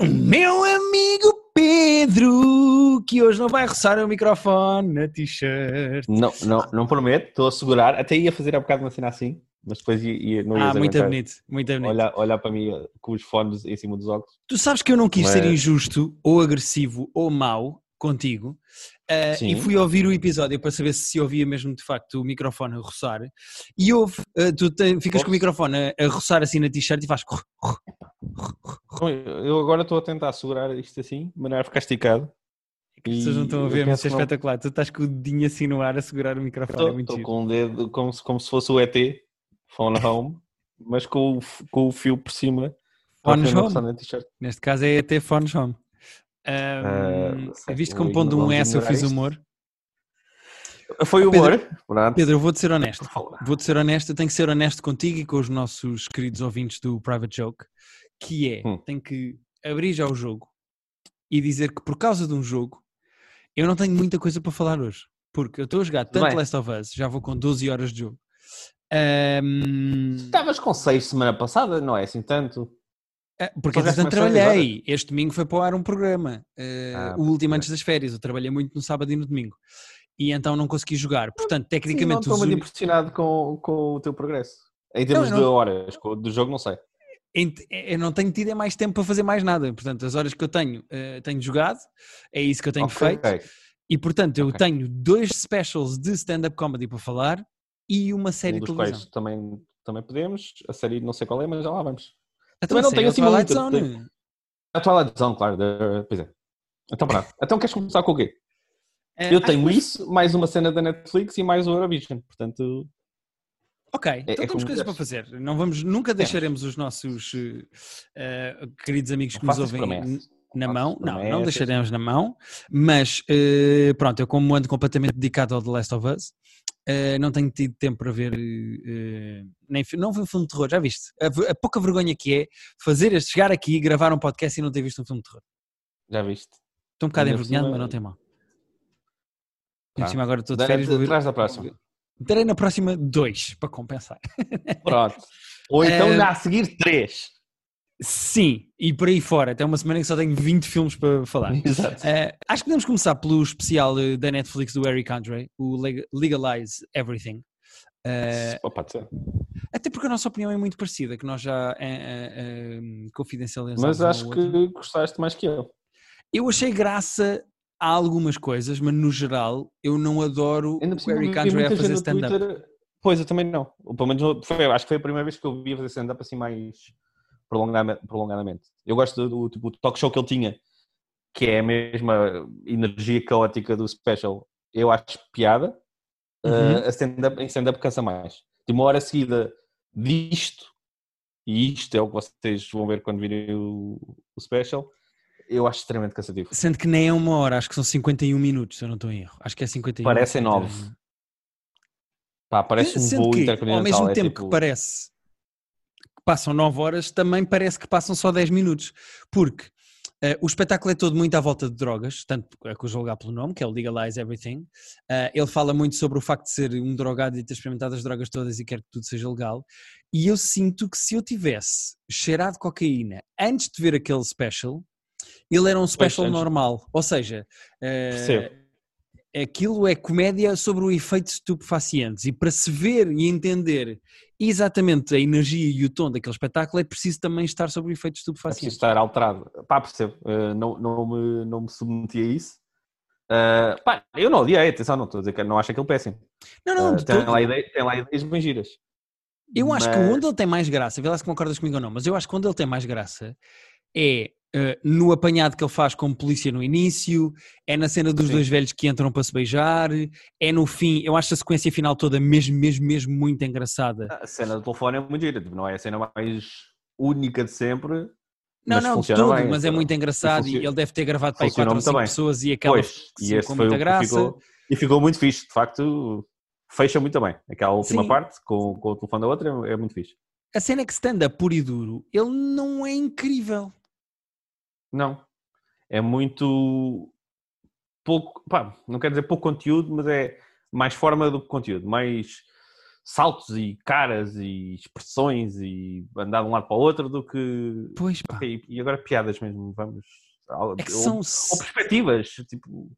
O meu amigo Pedro, que hoje não vai roçar o microfone na t-shirt. Não, não, não prometo, estou a segurar. Até ia fazer há bocado uma cena assim, mas depois ia, ia, não ia Ah, muito bonito, muito bonito. olhar, olhar para mim eh, com os fones em cima dos óculos. Tu sabes que eu não quis ser Mas- injusto, ou agressivo, ou mau contigo, Sim. e fui ouvir o episódio para saber se ouvia mesmo de facto o microfone a roçar. E houve, eh, tu te- ficas com o microfone a, a roçar assim na t-shirt e faz. Eu agora estou a tentar segurar isto assim, de maneira a ficar esticado. As pessoas não estão a ver, mas isso é espetacular. Tu estás com o dedinho assim no ar a segurar o microfone. é Estou giro. com um dedo como se, como se fosse o ET, phone home, mas com o, com o fio por cima. Phones home. Neste caso é até Phones Home. Ah, sei, viste vou como pondo um S eu fiz isto. humor? Foi Oh, Pedro- humor. Pronto. Pedro, eu vou-te ser honesto. Vou-te ser honesto, eu tenho que ser honesto contigo e com os nossos queridos ouvintes do Private Joke, que é, Hum. tenho que abrir já o jogo e dizer que por causa de um jogo, eu não tenho muita coisa para falar hoje. Porque eu estou a jogar tanto bem. Last of Us, já vou com 12 horas de jogo. Ahm, Estavas com seis semana passada, não é assim tanto? ah, porque entretanto começou trabalhei. Este domingo foi para o ar um programa, ah, Ah, o último antes das férias. Eu trabalhei muito no sábado e no domingo. E então não consegui jogar. Portanto, Sim, não tecnicamente, estou muito únicos- impressionado com, com o teu progresso. Em termos eu de não- horas, com- do jogo não sei. Ent- Eu não tenho tido é mais tempo para fazer mais nada. Portanto, as horas que eu tenho, eh, tenho jogado, é isso que eu tenho Ok, feito. ok. E portanto, eu Ok. tenho dois specials de stand-up comedy para falar e uma série Um de televisão. quais também, também podemos. A série não sei qual é, mas já lá vamos. Então, também não a tenho é assim Twilight muito, Zone. A Twilight Zone, claro. de- Pois é. Então pronto. Então queres começar com o quê? Eh, Eu tenho que- isso, mais uma cena da Netflix e mais o Eurovision. Portanto, Ok, então é temos coisas para fazer. Não vamos, nunca deixaremos os nossos eh, queridos amigos que nos ouvem promessas. na Não mão. Não, não deixaremos na mão. Mas eh, pronto, eu como ando completamente dedicado ao The Last of Us, eh, não tenho tido tempo para ver nem não vi um filme de terror, já viste? A, a pouca vergonha que é fazer este, chegar aqui, gravar um podcast e não ter visto um filme de terror. Já viste? Estou um bocado envergonhado, mas não tem mal. Tá. cima agora estou de férias, vou ver. Traz da próxima. Terei na próxima dois, para compensar. Pronto. Ou então Eh, já a seguir três. Sim, e por aí fora. Até uma semana que só tenho 20 filmes para falar. Exato. Eh, acho que podemos começar pelo especial eh, da Netflix do Eric Andre, o Leg- Legalize Everything. Pô, pode ser. até porque a nossa opinião é muito parecida, que nós já eh, eh, confidencializamos. Mas acho que gostaste mais que eu. Eu achei graça a algumas coisas, mas no geral eu não adoro o Eric Andre a fazer stand-up. Twitter- Pois, eu também não. Pelo menos foi, acho que foi a primeira vez que eu vi fazer stand-up assim mais prolongadamente. Eu gosto do, do tipo, talk show que ele tinha, que é a mesma energia caótica do special. Eu acho piada. Uhum. Uh, a stand-up, em stand-up cansa mais. De uma hora seguida disto, e isto é o que vocês vão ver quando virem o, o special, eu acho extremamente cansativo. Sendo que nem é uma hora, acho que são 51 minutos, se eu não estou em erro. Acho que é 51. Parecem 51. nove. Pá, parece um Sendo voo que, intercontinental. ao mesmo é tempo tipo- que parece que passam 9 horas, também parece que passam só 10 minutos. Porque eh, o espetáculo é todo muito à volta de drogas, tanto é que eu julgar pelo nome, que é o Legalize Everything. Eh, ele fala muito sobre o facto de ser um drogado e ter experimentado as drogas todas e quer que tudo seja legal. E eu sinto que se eu tivesse cheirado cocaína antes de ver aquele special, ele era um special normal. Ou seja, eh, aquilo é comédia sobre o efeito de estupefacientes e para se ver e entender exatamente a energia e o tom daquele espetáculo é preciso também estar sobre o efeito de É preciso estupefacientes. estar alterado. Pá, percebo. Uh, não, não, me, não me submeti a isso. Uh, pá, eu não odiei, atenção, não estou a dizer que não acho aquilo péssimo. Não, não, Uh, tem, todo. lá ideias, tem lá ideias bem giras. Eu acho que Mas- onde ele tem mais graça, vê lá se concordas comigo ou não, mas eu acho que onde ele tem mais graça é eh, no apanhado que ele faz como polícia no início, é na cena dos Sim. dois velhos que entram para se beijar, é no fim, eu acho a sequência final toda mesmo, mesmo, mesmo muito engraçada. A cena do telefone é muito gira, tipo, não é a cena mais única de sempre. Não, não, de tudo, bem, mas é muito engraçado e, ele deve ter gravado para aí funcionou 4 ou 5 muito bem. pessoas e acaba Pois, e esse com foi muita graça. ficou, e ficou muito fixe, de facto, fecha muito bem. Aquela última Sim. parte com, com o telefone da outra é, é muito fixe. A cena é que stand-up puro e duro, ele não é incrível. Não, é muito pouco, pá, não quero dizer pouco conteúdo, mas é mais forma do que conteúdo, mais saltos e caras e expressões e andar de um lado para o outro do que. Pois pá. Ok, e agora piadas mesmo, vamos. É que ou, são. ou perspectivas, tipo.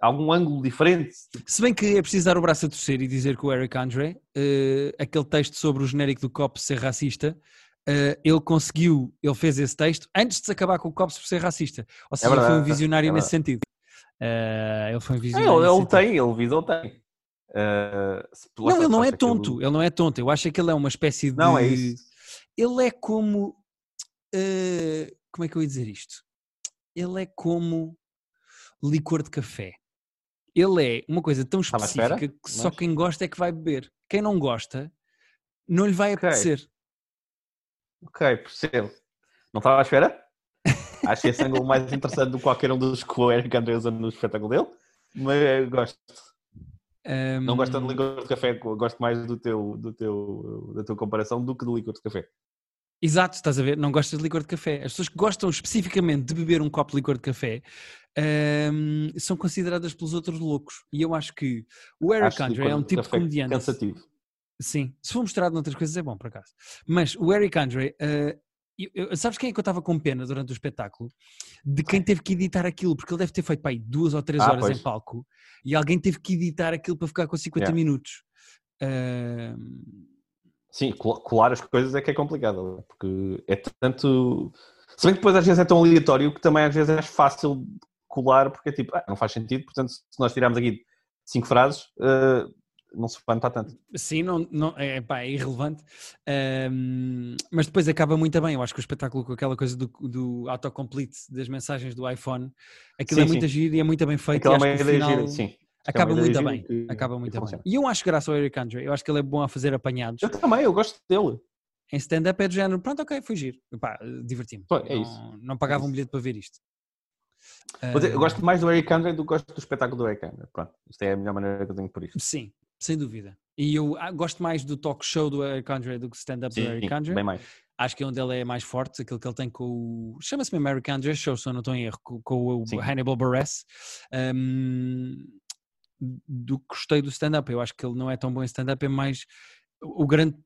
Algum ângulo diferente. Se bem que é preciso dar o braço a torcer e dizer que o Eric Andre, eh, aquele texto sobre o genérico do Cops ser racista, eh, ele conseguiu, ele fez esse texto antes de se acabar com o Cops por ser racista. Ou seja, ele foi um verdade, visionário é nesse sentido. Eh, ele foi um É, visionário. ele, nesse ele sentido. tem, ele visou tem. Uh, Não, ele não é tonto, ele não é tonto. Eu acho que ele é uma espécie de. Não, é isso. Ele é como. como é que eu ia dizer isto? Ele é como licor de café. Ele é uma coisa tão espera, específica que só mas- quem gosta é que vai beber. Quem não gosta, não lhe vai Ok. apetecer. Ok, percebo. Não estava à espera? Acho esse ângulo mais interessante do que qualquer um dos que o Eric André usa no espetáculo dele. Mas eu gosto. Não gosto de licor de café, gosto mais do teu, do teu, da tua comparação do que do licor de café. Exato, estás a ver? Não gostas de licor de café. As pessoas que gostam especificamente de beber um copo de licor de café hum, são consideradas pelos outros loucos. E eu acho que o Eric Acho Andre é um tipo de comediante. Cansativo. Sim, se for mostrado noutras coisas é bom, por acaso. Mas o Eric Andre, eh, eu- eu- sabes quem é que eu estava com pena durante o espetáculo? De quem teve que editar aquilo, porque ele deve ter feito pá, aí duas ou três Ah, horas pois. em palco e alguém teve que editar aquilo para ficar com 50 Yeah. minutos. Eh, Sim, col- colar as coisas é que é complicado, porque é tanto. Se bem que depois às vezes é tão aleatório que também às vezes é fácil colar, porque é tipo, ah, não faz sentido, portanto, se nós tirarmos aqui cinco frases, eh, não se vai notar tanto. sim, não, não, é, pá, é irrelevante. Ehm, mas depois acaba muito bem. Eu acho que o espetáculo com aquela coisa do, do autocomplete das mensagens do iPhone, aquilo Sim, é muito giro e é muito bem feito. Aquela e o ideia final... gira, sim. É Acaba muito bem, que- acaba muito bem. funciona. E eu acho graça ao Eric Andre, eu acho que ele é bom a fazer apanhados. Eu também, eu gosto dele. Em stand-up é do género, pronto, ok, foi giro. Diverti-me. É não, isso. não pagava É um bilhete para ver isto. Eu gosto mais do Eric Andre do que gosto do espetáculo do Eric Andre. Pronto, isto é a melhor maneira que eu tenho por isto. Sim, sem dúvida. E eu ah, gosto mais do talk show do Eric Andre do que do stand-up do Eric Andre. bem mais. Acho que é onde ele é mais forte, aquilo que ele tem com o. Chama-se mesmo Eric Andre Show, se eu não estou em erro, com, com o Sim. Hannibal Buress. Ahm, do que gostei do stand-up. Eu acho que ele não é tão bom em stand-up, é mais. O grande.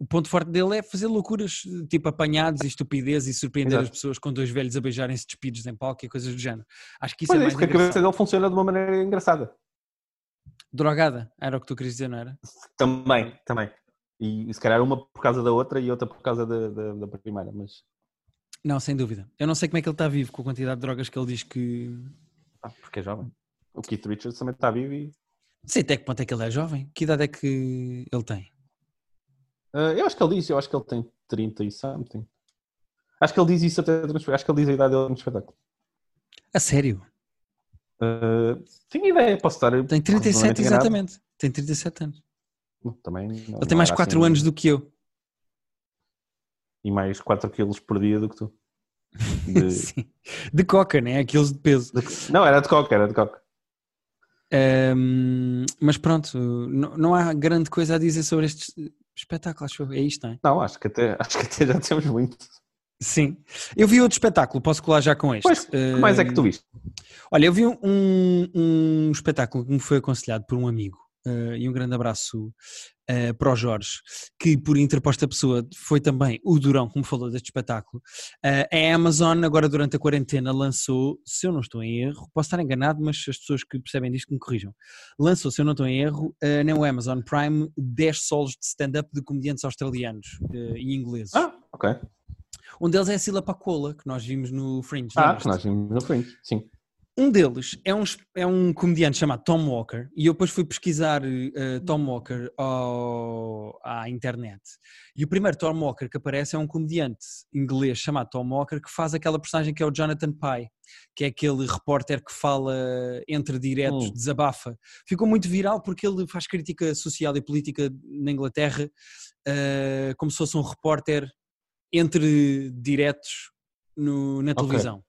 O ponto forte dele é fazer loucuras, tipo apanhados e estupidez e surpreender Exato. as pessoas com dois velhos a beijarem-se despidos em palco e coisas do género. Acho que isso Pois é é, mais isso, que a cabeça dele funciona de uma maneira engraçada. Drogada, era o que tu querias dizer, não era? Também, também. E se calhar uma por causa da outra e outra por causa da, da, da primeira, mas Não, sem dúvida. Eu não sei como é que ele está vivo com a quantidade de drogas que ele diz que. ah, porque é jovem. O Keith Richards também está vivo e Não sei até que ponto é que ele é jovem. Que idade é que ele tem? Ah, eu acho que ele diz, eu acho que ele tem 30 e something. Acho que ele diz isso até. Acho que ele diz a idade dele no espetáculo. A sério? Ah, tenho ideia, posso estar. Tem 37, relativamente enganado. exatamente. Tem 37 anos. Também não- Ele tem mais era 4 assim- anos do que eu. E mais 4 quilos por dia do que tu. De- Sim. De coca, né? Aqueles de peso. de- Não, era de coca, era de coca. Ahm, mas pronto, não, não há grande coisa a dizer sobre este espetáculo, acho eu. É isto, não é? Não, acho que até, acho que até já temos muito. Sim. Eu vi outro espetáculo, posso colar já com este. Pois, que mais é que tu viste? Olha, eu vi um, um espetáculo que me foi aconselhado por um amigo eh, e um grande abraço eh, para o Jorge, que por interposta pessoa foi também o Durão que me falou deste espetáculo. Eh, a Amazon, agora durante a quarentena, lançou, se eu não estou em erro, posso estar enganado, mas as pessoas que percebem disto que me corrijam, lançou, se eu não estou em erro, eh, no Amazon Prime, 10 solos de stand-up de comediantes australianos eh, e ingleses. Ah, ok. Um deles é a Sila Pacola, que nós vimos no Fringe. Ah, que nós vimos no frente, sim. Um deles é um, é um comediante chamado Tom Walker e eu depois fui pesquisar eh, Tom Walker ao- à internet. E o primeiro Tom Walker que aparece é um comediante inglês chamado Tom Walker que faz aquela personagem que é o Jonathan Pye, que é aquele repórter que fala entre diretos, Hum. desabafa. Ficou muito viral porque ele faz crítica social e política na Inglaterra eh, como se fosse um repórter entre diretos no- na televisão.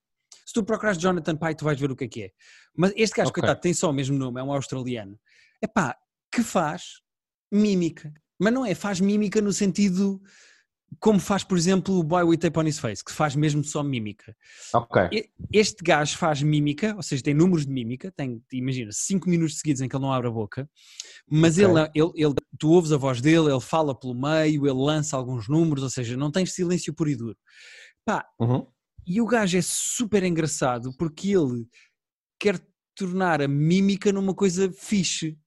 Se tu procurares Jonathan Pye, tu vais ver o que é que é. Mas este gajo, Ok. coitado, tem só o mesmo nome, é um australiano. Epá, que faz mímica. Mas não é, faz mímica no sentido como faz, por exemplo, o Boy with Tape on His Face, que faz mesmo só mímica. Este gajo faz mímica, ou seja, tem números de mímica, tem, imagina, 5 minutos seguidos em que ele não abre a boca, mas Ok. ele, ele, ele- tu ouves a voz dele, ele fala pelo meio, ele lança alguns números, ou seja, não tens silêncio puro e duro. Pá, Uhum. e o gajo é super engraçado porque ele quer tornar a mímica numa coisa fixe.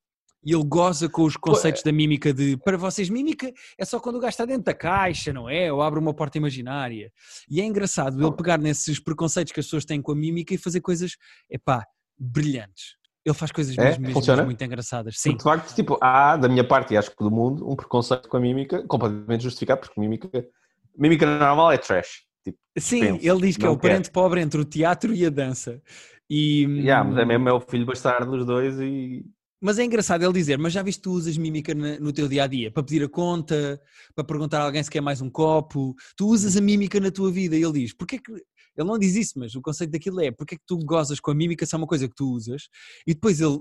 E ele goza com os conceitos da mímica de para vocês, mímica é só quando o gajo está dentro da caixa, não é? Ou abre uma porta imaginária. E é engraçado ele pegar nesses preconceitos que as pessoas têm com a mímica e fazer coisas, epá, brilhantes. Ele faz coisas É? mesmo, mesmo, muito engraçadas. Sim. Porque de facto, tipo, há da minha parte e acho que do mundo um preconceito com a mímica completamente justificado, porque mímica, mímica normal é trash. Tipo, Sim, dispenso, ele diz que é o parente pobre entre o teatro e a dança. E, yeah, mas é mesmo é o filho bastardo dos dois e Mas é engraçado ele dizer, mas já viste tu usas mímica no teu dia a dia para pedir a conta, para perguntar a alguém se quer mais um copo, tu usas a mímica na tua vida e ele diz, porque que ele não diz isso, mas o conceito daquilo é porque é que tu gozas com a mímica se é uma coisa que tu usas e depois ele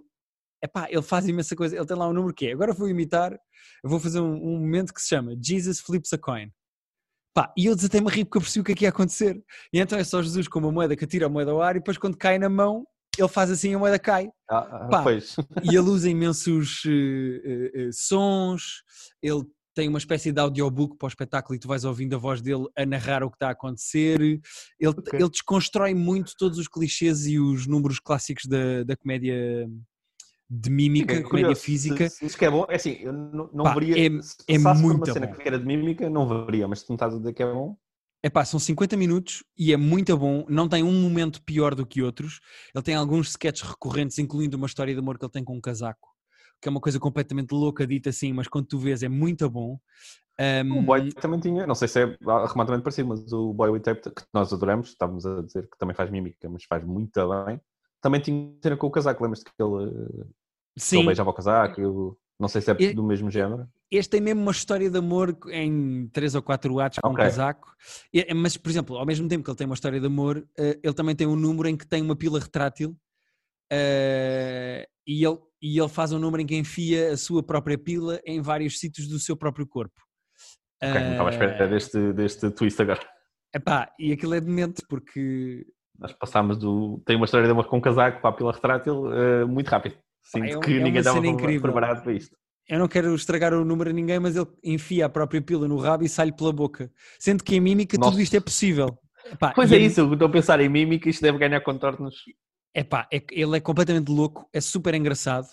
epá, ele faz imensa coisa, ele tem lá um número que é, agora vou imitar, vou fazer um, um momento que se chama Jesus flips a coin. Pá, e eu desatei-me a rir porque eu percebi o que é que ia acontecer. E então é só Jesus com uma moeda que atira a moeda ao ar e depois quando cai na mão, ele faz assim e a moeda cai ah, Pá. pois. e ele usa imensos eh, eh, sons, ele tem uma espécie de audiobook para o espetáculo e tu vais ouvindo a voz dele a narrar o que está a acontecer. Ele, Ok. ele desconstrói muito todos os clichês e os números clássicos da, da comédia de mímica, Fiquei comédia física. Se, diz que é bom, é assim, eu não, não Pá, veria. é- se é muito uma cena bom. que era de mímica, não veria, mas se tu me estás a dizer que é bom, Epá, são 50 minutos e é muito bom, não tem um momento pior do que outros. Ele tem alguns sketches recorrentes, incluindo uma história de amor que ele tem com um casaco, que é uma coisa completamente louca, dita assim, mas quando tu vês é muito bom. Um, o Boy também tinha, não sei se é remotamente parecido, mas o Boy with Tape, que nós adoramos, estávamos a dizer que também faz mímica, mas faz muito bem, também tinha cena com o casaco, lembras-te que ele, que sim, ele beijava o casaco, eu, não sei se é do mesmo género. Este tem mesmo uma história de amor em três ou quatro atos com um Ok. casaco. E- Mas, por exemplo, ao mesmo tempo que ele tem uma história de amor, eh, ele também tem um número em que tem uma pila retrátil eh, e, ele, e ele faz um número em que enfia a sua própria pila em vários sítios do seu próprio corpo. Ok, não estava à espera Eh, deste, deste twist agora. Epá, e aquilo é demente porque Nós passámos do. Tem uma história de amor com um casaco para a pila retrátil eh, muito rápido. Sinto é um- que é ninguém estava preparado para isto. Eu não quero estragar o número a ninguém, mas ele enfia a própria pila no rabo e sai-lhe pela boca. Sendo que em mímica Nossa. tudo isto é possível. Epá, Pois é isso, eu estou a pensar em mímica, isto deve ganhar contornos. Epá, é, ele é completamente louco, é super engraçado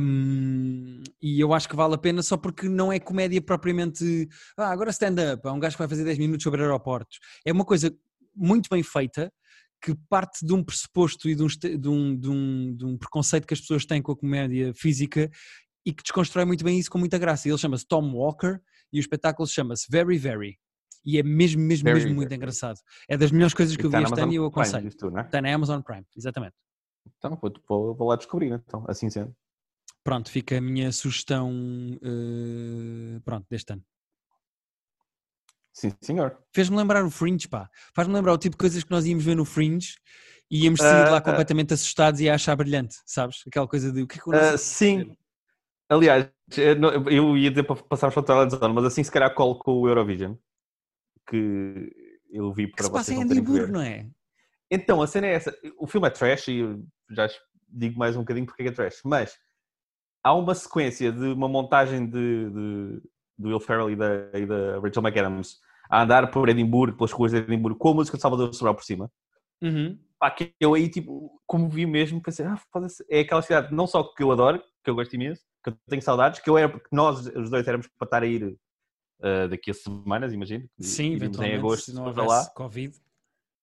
hum, e eu acho que vale a pena só porque não é comédia propriamente. Ah, agora stand-up, há um gajo que vai fazer 10 minutos sobre aeroportos. É uma coisa muito bem feita que parte de um pressuposto e de um, de um- de um- de um preconceito que as pessoas têm com a comédia física e que desconstrói muito bem isso com muita graça. Ele chama-se Tom Walker e o espetáculo chama-se Very Very. E é mesmo, mesmo, Very, mesmo muito very. engraçado. É das melhores coisas que eu Está vi este ano e eu Prime, aconselho. dizes tu, é? Está na Amazon Prime, exatamente. Então vou, vou- vou lá descobrir, então, assim sendo. Pronto, fica a minha sugestão eh, pronto, deste ano. Sim, senhor. Fez-me lembrar o Fringe, pá. Faz-me lembrar o tipo de coisas que nós íamos ver no Fringe e íamos sair de lá ah. completamente assustados e a achar brilhante, sabes? Aquela coisa de o que é que o nosso- sim. Aliás, eu não- eu ia dizer para passarmos para o telezone, mas assim se calhar colo com o Eurovision, que eu vi que para se passa vocês em não terem Edimburgo, não é? Então, a cena é essa. O filme é trash e já digo mais um bocadinho porque é é trash, mas há uma sequência de uma montagem de, de- do Will Ferrell e da, e da Rachel McAdams a andar por Edimburgo, pelas ruas de Edimburgo, com a música de Salvador Sobral por cima. Uhum. Pá, que eu aí, tipo, como vi mesmo, pensei, ah, é aquela cidade não só que eu adoro, que eu gosto imenso, que eu tenho saudades, que eu era, que nós os dois éramos para estar a ir ah, daqui a semanas, imagino. Sim, eventualmente, Em agosto, se não lá. Covid.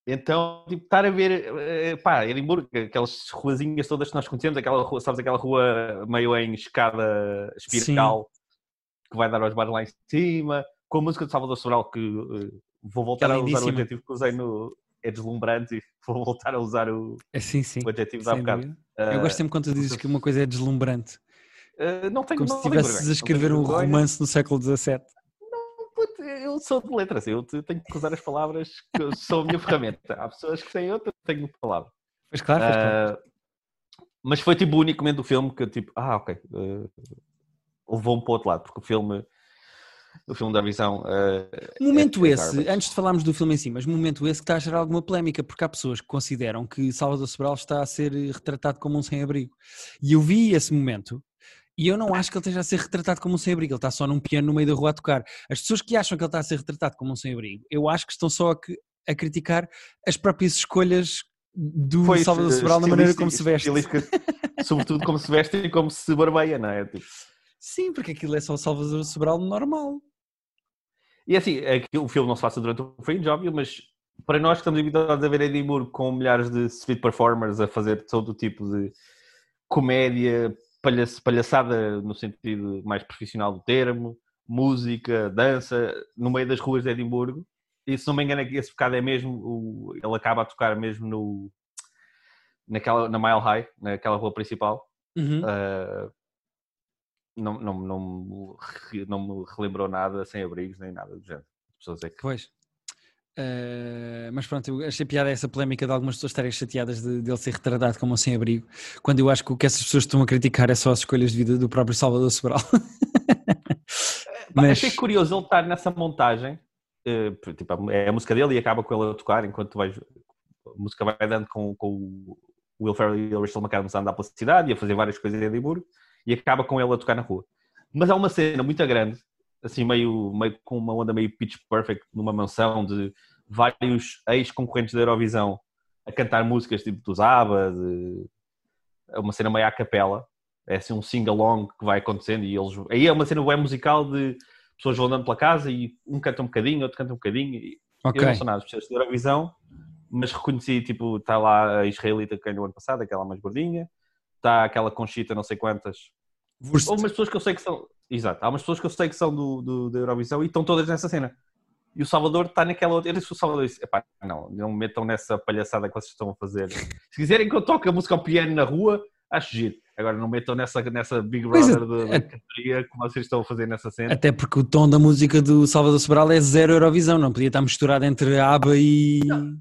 Então, tipo, estar a ver, eh, pá, Edimburgo, aquelas ruazinhas todas que nós conhecemos, aquela rua, sabes, aquela rua meio em escada espiral que vai dar aos bares lá em cima, com a música de Salvador Sobral, que eh, vou voltar é a usar o adjetivo que usei no. É deslumbrante e vou voltar a usar o, É, sim, sim. o adjetivo sem bocado. Eu gosto sempre quando tu dizes que uma coisa é deslumbrante. Eh, não tenho Como não se estivesses a não escrever um romance no século XVII. Puto, Eu sou de letras, eu te- tenho que usar as palavras que são a minha ferramenta. Há pessoas que têm outra, tenho palavra. Pois claro, pois claro. Ah, mas foi tipo o único momento do filme que tipo, ah, ok, ah, levou-me para o outro lado, porque o filme do filme da Eurovisão. Uh, momento é, esse, antes de falarmos do filme em si, mas momento esse que está a gerar alguma polémica, porque há pessoas que consideram que Salvador Sobral está a ser retratado como um sem-abrigo. E eu vi esse momento e eu não acho que ele esteja a ser retratado como um sem-abrigo, ele está só num piano no meio da rua a tocar. As pessoas que acham que ele está a ser retratado como um sem-abrigo, eu acho que estão só a, a criticar as próprias escolhas do Foi Salvador Sobral na maneira como se veste. Sobretudo como se veste e como se barbeia, não é? Tipo... Sim, porque aquilo é só o Salvador Sobral normal. E assim, é que o filme não se passa durante o fringe, óbvio, mas para nós que estamos habituados a ver Edimburgo com milhares de street performers a fazer todo o tipo de comédia, palhaçada no sentido mais profissional do termo, música, dança, no meio das ruas de Edimburgo, e se não me engano, esse bocado é mesmo. O, ele acaba a tocar mesmo no, naquela, na Mile High, naquela rua principal. Uhum. Uh, não, não, não, não me relembrou nada sem abrigos nem nada do género. Pessoas é que... Pois. Uh, mas pronto, eu achei piada essa polémica de algumas pessoas estarem chateadas de, de ele ser retardado como um sem-abrigo, quando eu acho que o que essas pessoas estão a criticar é só as escolhas de vida do próprio Salvador Sobral. mas... Achei curioso ele estar nessa montagem eh, tipo, é a música dele e acaba com ele a tocar enquanto vais, a música vai dando com, com o Will Ferrell e o Rachel McAdams a andar pela cidade e a fazer várias coisas em Edimburgo e acaba com ele a tocar na rua. Mas há uma cena muito grande, assim meio, meio com uma onda meio pitch perfect numa mansão de vários ex-concorrentes da Eurovisão a cantar músicas tipo do Zaba, de... é uma cena meio à capela, é assim um sing-along que vai acontecendo e eles... Aí é uma cena bem musical de pessoas vão andando pela casa e um canta um bocadinho, outro canta um bocadinho. Okay. Eu não sou nada especialista de Eurovisão, mas reconheci, tipo, está lá a israelita que ganhou ano passado, aquela mais gordinha, está aquela conchita não sei quantas. Ou umas pessoas que eu sei que são... Exato, há umas pessoas que eu sei que são do, do, da Eurovisão e estão todas nessa cena. E o Salvador está naquela outra. Eu disse o Salvador disse: epá, não, não me metam nessa palhaçada que vocês estão a fazer. Se quiserem que eu toque a música ao piano na rua, acho giro. Agora não metam nessa, nessa Big Brother da é, categoria que vocês estão a fazer nessa cena. Até porque o tom da música do Salvador Sobral é zero Eurovisão, não podia estar misturado entre ABBA e, não,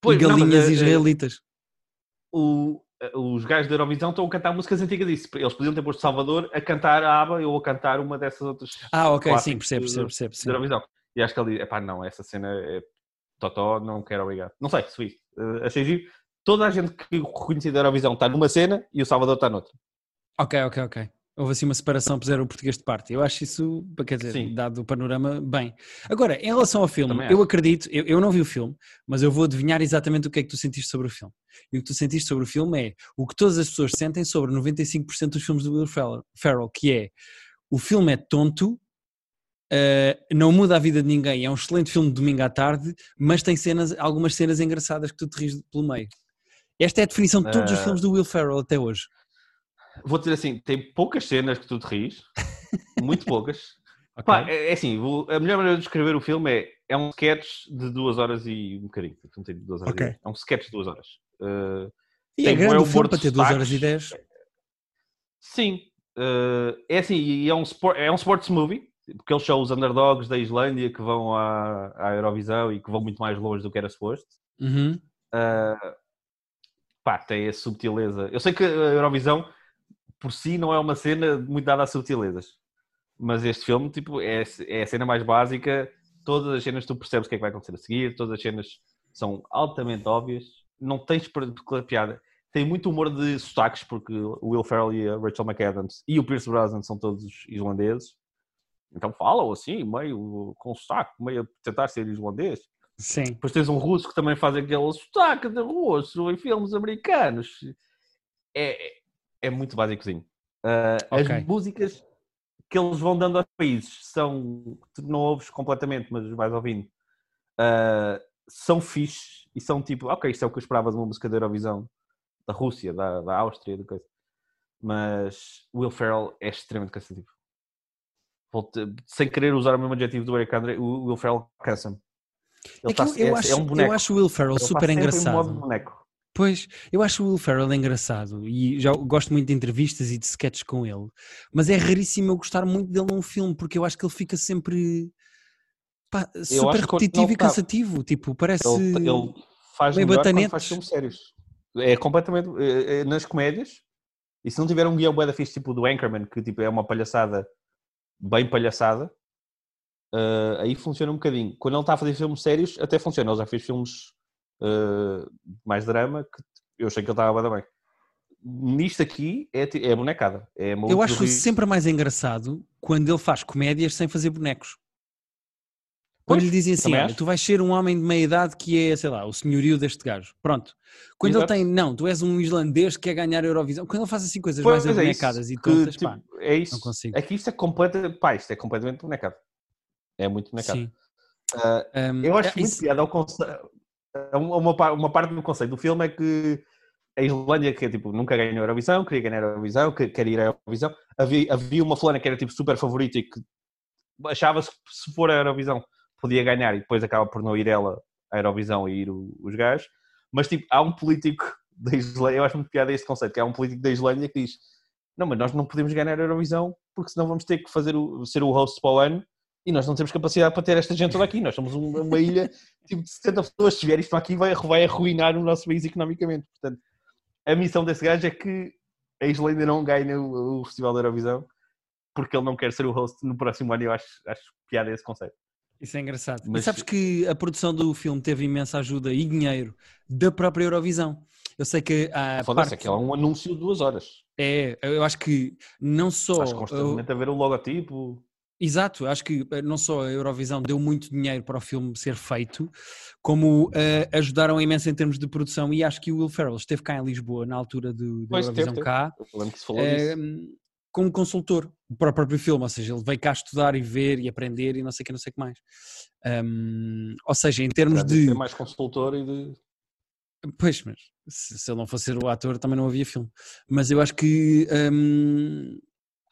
pois, e galinhas não, mas, eh, israelitas. O, eh, os gajos da Eurovisão estão a cantar músicas antigas disso. Eles podiam ter posto Salvador a cantar a ABBA ou a cantar uma dessas outras. Ah, ok, sim, percebo, percebo, percebo. Da Eurovisão. E acho que ele diz: pá, não, essa cena é Totó, não quero obrigar. Não sei, se foi. Uh, achei giro toda a gente que reconhecia da Eurovisão está numa cena e o Salvador está noutra. Ok, ok, ok. Houve assim uma separação, puseram o português de parte. Eu acho isso, quer dizer, Sim. dado o panorama, bem. Agora, em relação ao filme, eu acredito, eu, eu, não vi o filme, mas eu vou adivinhar exatamente o que é que tu sentiste sobre o filme. E o que tu sentiste sobre o filme é o que todas as pessoas sentem sobre 95% dos filmes do Will Ferrell, que é o filme é tonto, uh, não muda a vida de ninguém, é um excelente filme de domingo à tarde, mas tem cenas, algumas cenas engraçadas que tu te rires pelo meio. Esta é a definição de todos uh... os filmes do Will Ferrell até hoje. Vou dizer assim, tem poucas cenas que tu te rires, muito poucas. okay. Pá, é, é, assim, a melhor maneira de descrever o filme é, é um sketch de duas horas e um bocadinho. Não tem duas horas okay. É um sketch de duas horas. Uh, e é grande o filme para ter duas horas e dez. Sim. Uh, é assim, e é um, sport, é um sports movie, porque eles são os underdogs da Islândia que vão à, à Eurovisão e que vão muito mais longe do que era suposto. Uhum. Uh, pá, tem a subtileza. Eu sei que a Eurovisão por si não é uma cena muito dada a subtilezas, mas este filme tipo, é, é a cena mais básica. Todas as cenas tu percebes o que é que vai acontecer a seguir, todas as cenas são altamente óbvias, não tens piada. Tem muito humor de sotaques, porque o Will Ferrell e a Rachel McAdams e o Pierce Brosnan são todos islandeses. Então falam assim, meio com sotaque, meio a tentar ser islandês. Sim. Depois tens um russo que também faz aquele sotaque de russo em filmes americanos. É, é muito básicozinho. Uh, okay. As músicas que eles vão dando aos países são, tu não ouves completamente, mas vais ouvindo, uh, são fixe e são tipo, ok, isto é o que eu esperava de uma música da Eurovisão da Rússia, da, da Áustria, do coisa. Mas Will Ferrell é extremamente cansativo. Sem querer usar o mesmo adjetivo do Eric Andre, o Will Ferrell cansa-me. É tá, eu, é, acho, é um boneco. eu acho o Will Ferrell Ele super engraçado. Pois, eu acho o Will Ferrell engraçado e já gosto muito de entrevistas e de sketches com ele, mas é raríssimo eu gostar muito dele num filme porque eu acho que ele fica sempre pá, super repetitivo e cansativo. Tipo, parece. Ele, ele faz meio batanetes. faz filmes sérios. É completamente. É, é, nas comédias, e se não tiver um guião bué da fixe tipo do Anchorman, que tipo, é uma palhaçada, bem palhaçada, uh, aí funciona um bocadinho. Quando ele está a fazer filmes sérios, até funciona. Ele já fez filmes uh, mais drama que eu achei que ele estava bem. Nisto aqui é, é bonecada. É eu acho sempre mais engraçado quando ele faz comédias sem fazer bonecos. Quando pois, lhe dizem assim, olha, tu vais ser um homem de meia idade que é, sei lá, o senhorio deste gajo. Pronto. Quando Exato. ele tem, não, tu és um islandês que quer ganhar a Eurovisão. Quando ele faz assim coisas pois, mais abonecadas é e tontas, tipo, pá, é isso. não consigo. É que isto é completamente, pá, isto é completamente bonecado. É muito bonecado. Sim. Uh, um, eu acho é, muito isso... piada ao conceito. Uma, uma parte do conceito do filme é que a Islândia, que tipo, nunca ganhou a Eurovisão, queria ganhar a Eurovisão, quer ir à Eurovisão. Havia, havia uma fulana que era tipo super favorita e que achava-se que se for a Eurovisão podia ganhar e depois acaba por não ir ela à Eurovisão e ir o, os gajos. Mas tipo, há um político da Islândia, eu acho muito piada este conceito, que há um político da Islândia que diz não, mas nós não podemos ganhar a Eurovisão porque senão vamos ter que fazer o, ser o host para o ano e nós não temos capacidade para ter esta gente toda aqui. Nós somos uma, uma ilha tipo, de 70 pessoas. Se vier isto aqui, vai, vai arruinar o nosso país economicamente. Portanto, a missão desse gajo é que a Islândia não ganhe o, o Festival da Eurovisão porque ele não quer ser o host no próximo ano. Eu acho, acho piada esse conceito. Isso é engraçado. Mas sabes que a produção do filme teve imensa ajuda e dinheiro da própria Eurovisão. Eu sei que a parte... é que é um anúncio de duas horas. É, eu acho que não só... Estás constantemente eu... a ver o logotipo... Exato, acho que eh, não só a Eurovisão deu muito dinheiro para o filme ser feito, como uh, ajudaram imenso em termos de produção e acho que o Will Ferrell esteve cá em Lisboa na altura do, da Eurovisão teve, cá. Eu lembro que se falou uh, disso como consultor para o próprio filme, ou seja, ele veio cá estudar e ver e aprender e não sei o que, não sei o que mais. Um, ou seja, em termos de... Ser mais consultor e de... Pois, mas se, se, ele não fosse o ator também não havia filme. Mas eu acho que um,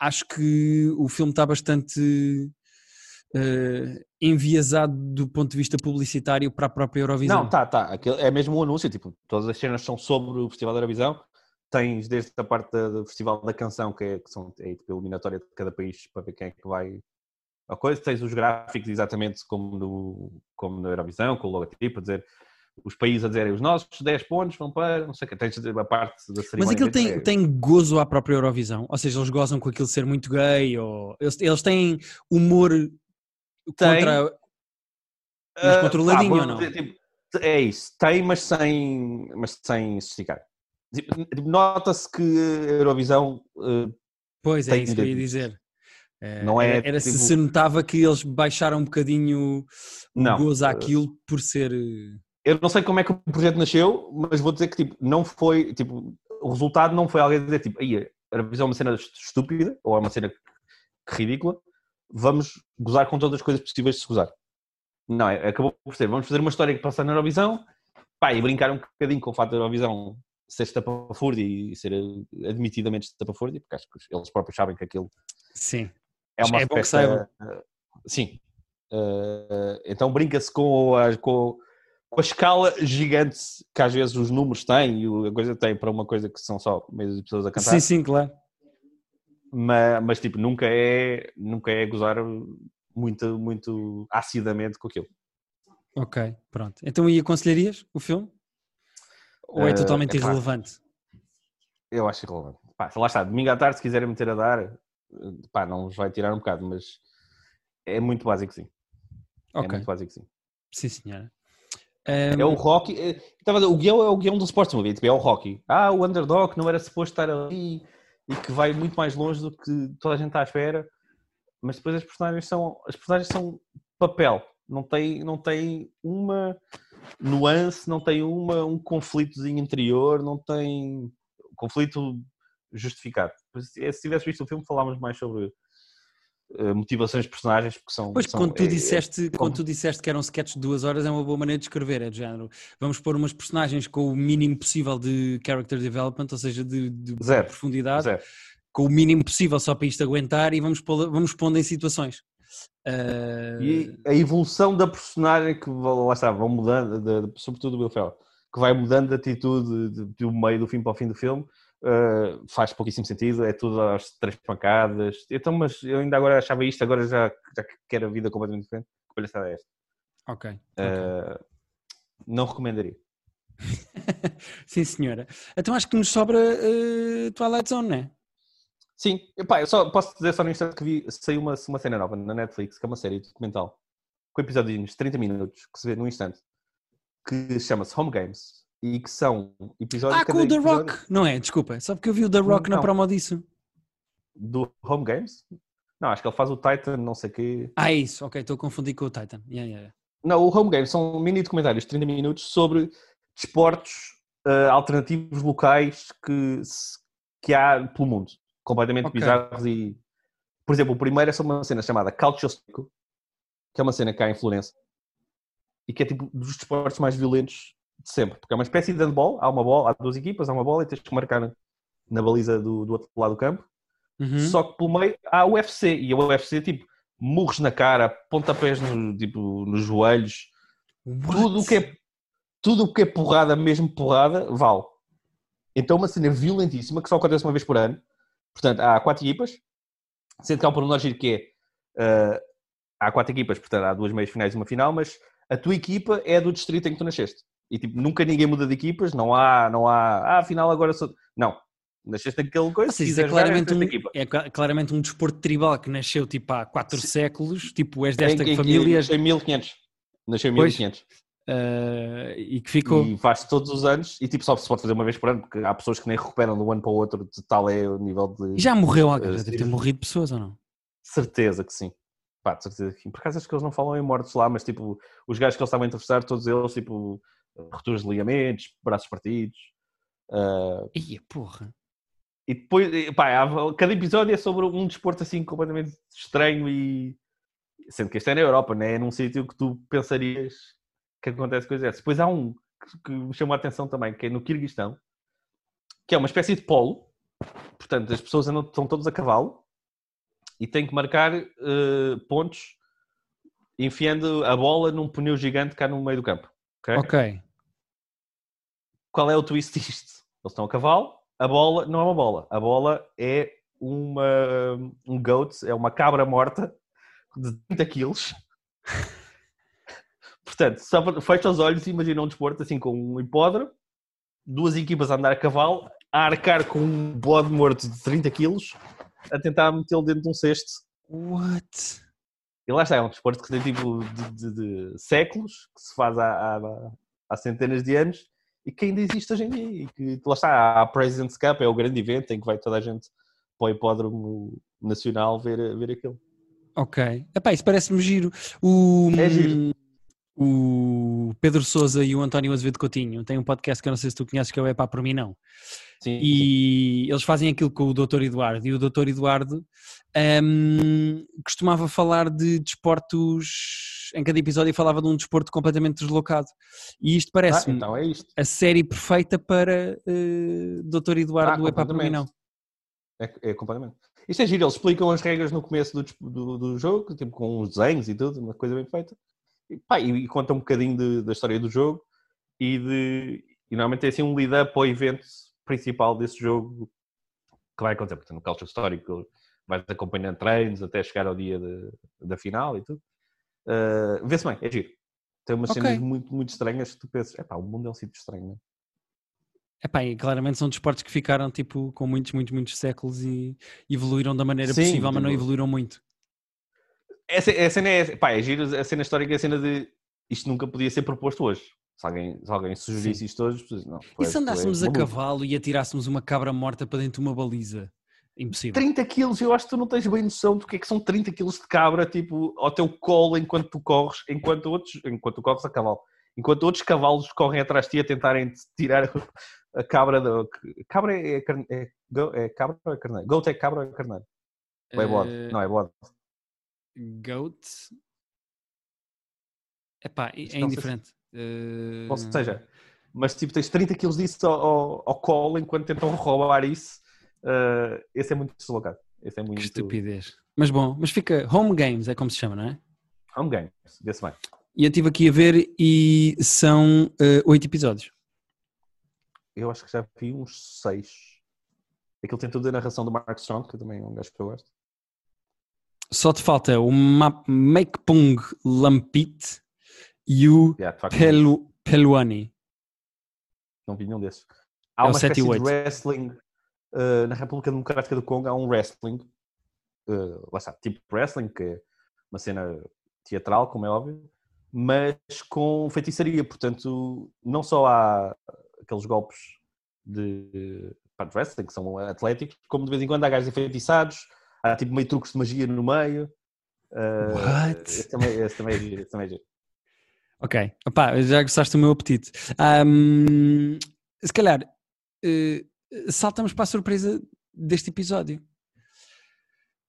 acho que o filme está bastante uh, enviesado do ponto de vista publicitário para a própria Eurovisão. Não, tá, tá. É mesmo um anúncio, tipo, todas as cenas são sobre o Festival da Eurovisão tens desde a parte do Festival da Canção, que, é, que são é, tipo, eliminatória de cada país para ver quem é que vai a coisa, tens os gráficos exatamente como no, como na Eurovisão, com o logotipo, a dizer os países a dizerem os nossos 10 pontos vão para, não sei o que, tens a parte da cerimónia. Mas aquilo tem, tem gozo à própria Eurovisão, ou seja, eles gozam com aquilo ser muito gay, ou eles, eles têm humor tem, contra... Mas controladinho uh, ou não? Tipo, é isso, tem, mas sem, mas sem sofisticar. Tipo, nota-se que a Eurovisão. Uh, pois é, isso que eu ia dizer. Uh, não é, era, era tipo... se se notava que eles baixaram um bocadinho o não, gozo àquilo por ser. Eh, eu não sei como é que o projeto nasceu, mas vou dizer que tipo, não foi. Tipo, o resultado não foi alguém dizer tipo, aí, a Eurovisão é uma cena estúpida ou é uma cena ridícula, vamos gozar com todas as coisas possíveis de se gozar. Não, é, acabou por ser, vamos fazer uma história que passa na Eurovisão, pá, e brincar um bocadinho com o fato da Eurovisão ser estapafúrdia e ser admitidamente estapafúrdia, porque acho que eles próprios sabem que aquilo Sim. é uma é festa... Sim. Uh, então brinca-se com a, com, com, a escala gigante que às vezes os números têm e a coisa tem para uma coisa que são só meias de pessoas a cantar. Sim, sim, claro. Mas, mas tipo, nunca é, nunca é gozar muito, muito acidamente com aquilo. Ok, pronto. Então e aconselharias o filme? Ou é uh, totalmente irrelevante? Eu acho irrelevante. Pá, lá está, domingo à tarde, se quiserem meter a dar, pá, não os vai tirar um bocado, mas é muito básico, sim. É okay. É muito básico, sim. Sim, senhora. Um... É o Rocky. É, o guião é o guião do Sports Movie, tipo, é o Rocky. Ah, o underdog não era suposto estar ali e que vai muito mais longe do que toda a gente está à espera. Mas depois as personagens são. As personagens são papel. Não tem, não tem uma nuance, não tem uma, um conflitozinho interior, não tem conflito justificado. Se tivesse visto o filme, falávamos mais sobre motivações de personagens, porque são. Pois, são, quando, tu é, disseste, é, quando tu disseste que eram sketches de duas horas, é uma boa maneira de escrever, é de género. Vamos pôr umas personagens com o mínimo possível de character development, ou seja, de, de Zero. profundidade. Zero. Com o mínimo possível só para isto aguentar e vamos, pôr, vamos pondo em situações. Uh... E a evolução da personagem que lá está, vão mudando, de, de, sobretudo o Will Ferrell, que vai mudando de atitude de, de, do meio do fim para o fim do filme, uh, faz pouquíssimo sentido, é tudo às três pancadas. Então, mas eu ainda agora achava isto, agora já, já quero a vida completamente diferente. Que palhaçada é esta? Ok. Uh, Não recomendaria. Sim, senhora. Então acho que nos sobra uh, Twilight Zone, não é? Sim, Epá, eu só posso dizer só no instante que vi, saiu uma, uma cena nova na Netflix, que é uma série documental, com episódios de 30 minutos, que se vê num instante, que chama-se Home Games, e que são episódios... Ah, com o The episódio Rock! Não é? Desculpa, só porque eu vi o The Rock na Não. promo disso. Do Home Games? Não, acho que ele faz o Titan, não sei o quê. Ah, é isso, ok, estou a confundir com o Titan. Yeah, yeah. Não, o Home Games são mini documentários de 30 minutos sobre desportos eh, alternativos locais que, que há pelo mundo. Completamente Ok. bizarros e... Por exemplo, o primeiro é sobre uma cena chamada Calcio que é uma cena cá em Florença, e que é tipo dos desportos mais violentos de sempre, porque é uma espécie de handball, há uma bola, há duas equipas, há uma bola e tens que marcar na baliza do, do outro lado do campo, Uhum. só que pelo meio há o UFC, e o UFC tipo murros na cara, pontapés no, tipo, nos joelhos, tudo o que é tudo o que é porrada, mesmo porrada, vale. Então uma cena violentíssima que só acontece uma vez por ano. Portanto, há quatro equipas, sendo que há um pormenor giro que é eh, há quatro equipas, portanto há duas meias finais e uma final, mas a tua equipa é do distrito em que tu nasceste. E tipo, nunca ninguém muda de equipas, não há, não há, ah, afinal agora sou. Não. Nasceste naquele coisa, isso é claramente, um, equipa. é cla- claramente um desporto tribal que nasceu tipo há quatro Sim. séculos, tipo és desta Em- em- família em 1500. Nasceu em Pois. 1500. eh, e que ficou. E faz todos os anos e tipo só se pode fazer uma vez por ano, porque há pessoas que nem recuperam de um ano para o outro, de tal é o nível de E já morreu alguém, eh, deve ter sim. morrido pessoas ou não? certeza que sim. Pá, certeza que sim. Por acaso acho que eles não falam em mortos lá, mas tipo, os gajos que eles estavam a entrevistar, todos eles, tipo, rupturas de ligamentos, braços partidos. ah, Ia, porra. e depois, pá, cada episódio é sobre um desporto assim completamente estranho e. Sendo que este é na Europa, né? é num sítio que tu pensarias que acontece coisas dessas. Depois há um que, me chamou a atenção também, que é no Quirguistão, que é uma espécie de polo. Portanto, as pessoas andam, estão todos a cavalo e têm que marcar eh, pontos enfiando a bola num pneu gigante cá no meio do campo. ok? Ok. Qual é o twist disto? Eles estão a cavalo, a bola não é uma bola, a bola é uma, um goat, é uma cabra morta de 30 quilos. Portanto, só fecha os olhos e imagina um desporto assim com um hipódromo, duas equipas a andar a cavalo, a arcar com um bode morto de 30 quilos, a tentar metê-lo dentro de um cesto. What? E lá está, é um desporto que tem tipo de, de- de séculos, que se faz há, há- há centenas de anos e que ainda existe hoje em dia. E que lá está, a President's Cup, é o grande evento em que vai toda a gente para o hipódromo nacional ver, ver aquilo. Ok. Epá, isso parece-me giro. O, É giro. o Pedro Souza e o António Azevedo Coutinho têm um podcast que eu não sei se tu conheces, que é o Epá por mim não. Sim. E eles fazem aquilo com o Dr. Eduardo. E o Dr. Eduardo hum, costumava falar de desportos. Em cada episódio falava de um desporto completamente deslocado. E isto Ah, parece-me então é isto. a série perfeita para eh, Dr. Eduardo Ah, Epá por mim não. É, é completamente. Isto é giro, eles explicam as regras no começo do, do, do jogo, tipo com uns desenhos e tudo, uma coisa bem feita. E, pá, e, e conta um bocadinho de- da história do jogo e, de, e normalmente tem assim um lead-up ao evento principal desse jogo que vai acontecer. Portanto, no calcio histórico vais acompanhando treinos até chegar ao dia de- da final e tudo. Ah, Vê-se bem, é giro. Tem umas Ok. cenas muito, muito estranhas que tu pensas, epá, o mundo é um sítio estranho, não é? Epá, e claramente são desportos que ficaram tipo com muitos, muitos, muitos séculos e evoluíram da maneira Sim, possível, mas não evoluíram muito. Essa, a cena é, pá, é giro, a cena histórica é a cena de isto nunca podia ser proposto hoje. Se alguém, se alguém sugerisse isto hoje, não. E se andássemos a cavalo e atirássemos uma cabra morta para dentro de uma baliza? Impossível. 30 quilos, eu acho que tu não tens bem noção do que é que são 30 quilos de cabra, tipo, ao teu colo enquanto tu corres, enquanto outros, enquanto tu corres a cavalo, enquanto outros cavalos correm atrás de ti a tentarem te tirar a cabra da. Cabra é, carne- é, é cabra ou é carneiro? Goat é cabra ou é carneiro? Ou é bode? Eh, Não, é bode. Goat. Epá, é indiferente. Eh, Ou seja, mas tipo, tens 30 quilos disso ao, ao, ao colo enquanto tentam roubar isso. eh, esse é muito deslocado. Esse é muito. que estupidez. Mas bom, mas fica home games, é como se chama, não é? Home game, vê-se bem. E eu estive aqui a ver e são eh, oito episódios. Eu acho que já vi uns 6. Aquilo tem tudo a narração do Mark Strong, que também é um gajo que eu gosto. Só te falta o Ma- Makepung Lampit e o Yeah, Pelu, Peluani. não vi nenhum desses. É Há o uma espécie de wrestling. uh, na República Democrática do Congo há um wrestling, uh, lá está, tipo wrestling, que é uma cena teatral, como é óbvio, mas com feitiçaria, portanto, não só há aqueles golpes de, pá, de wrestling, que são atléticos, como de vez em quando há gajos enfeitiçados, há tipo meio truques de magia no meio. Uh, What? Esse também, esse também é giro, esse também é giro. Ok, Opa, já gostaste do meu apetite. Um, se calhar, uh, saltamos para a surpresa deste episódio.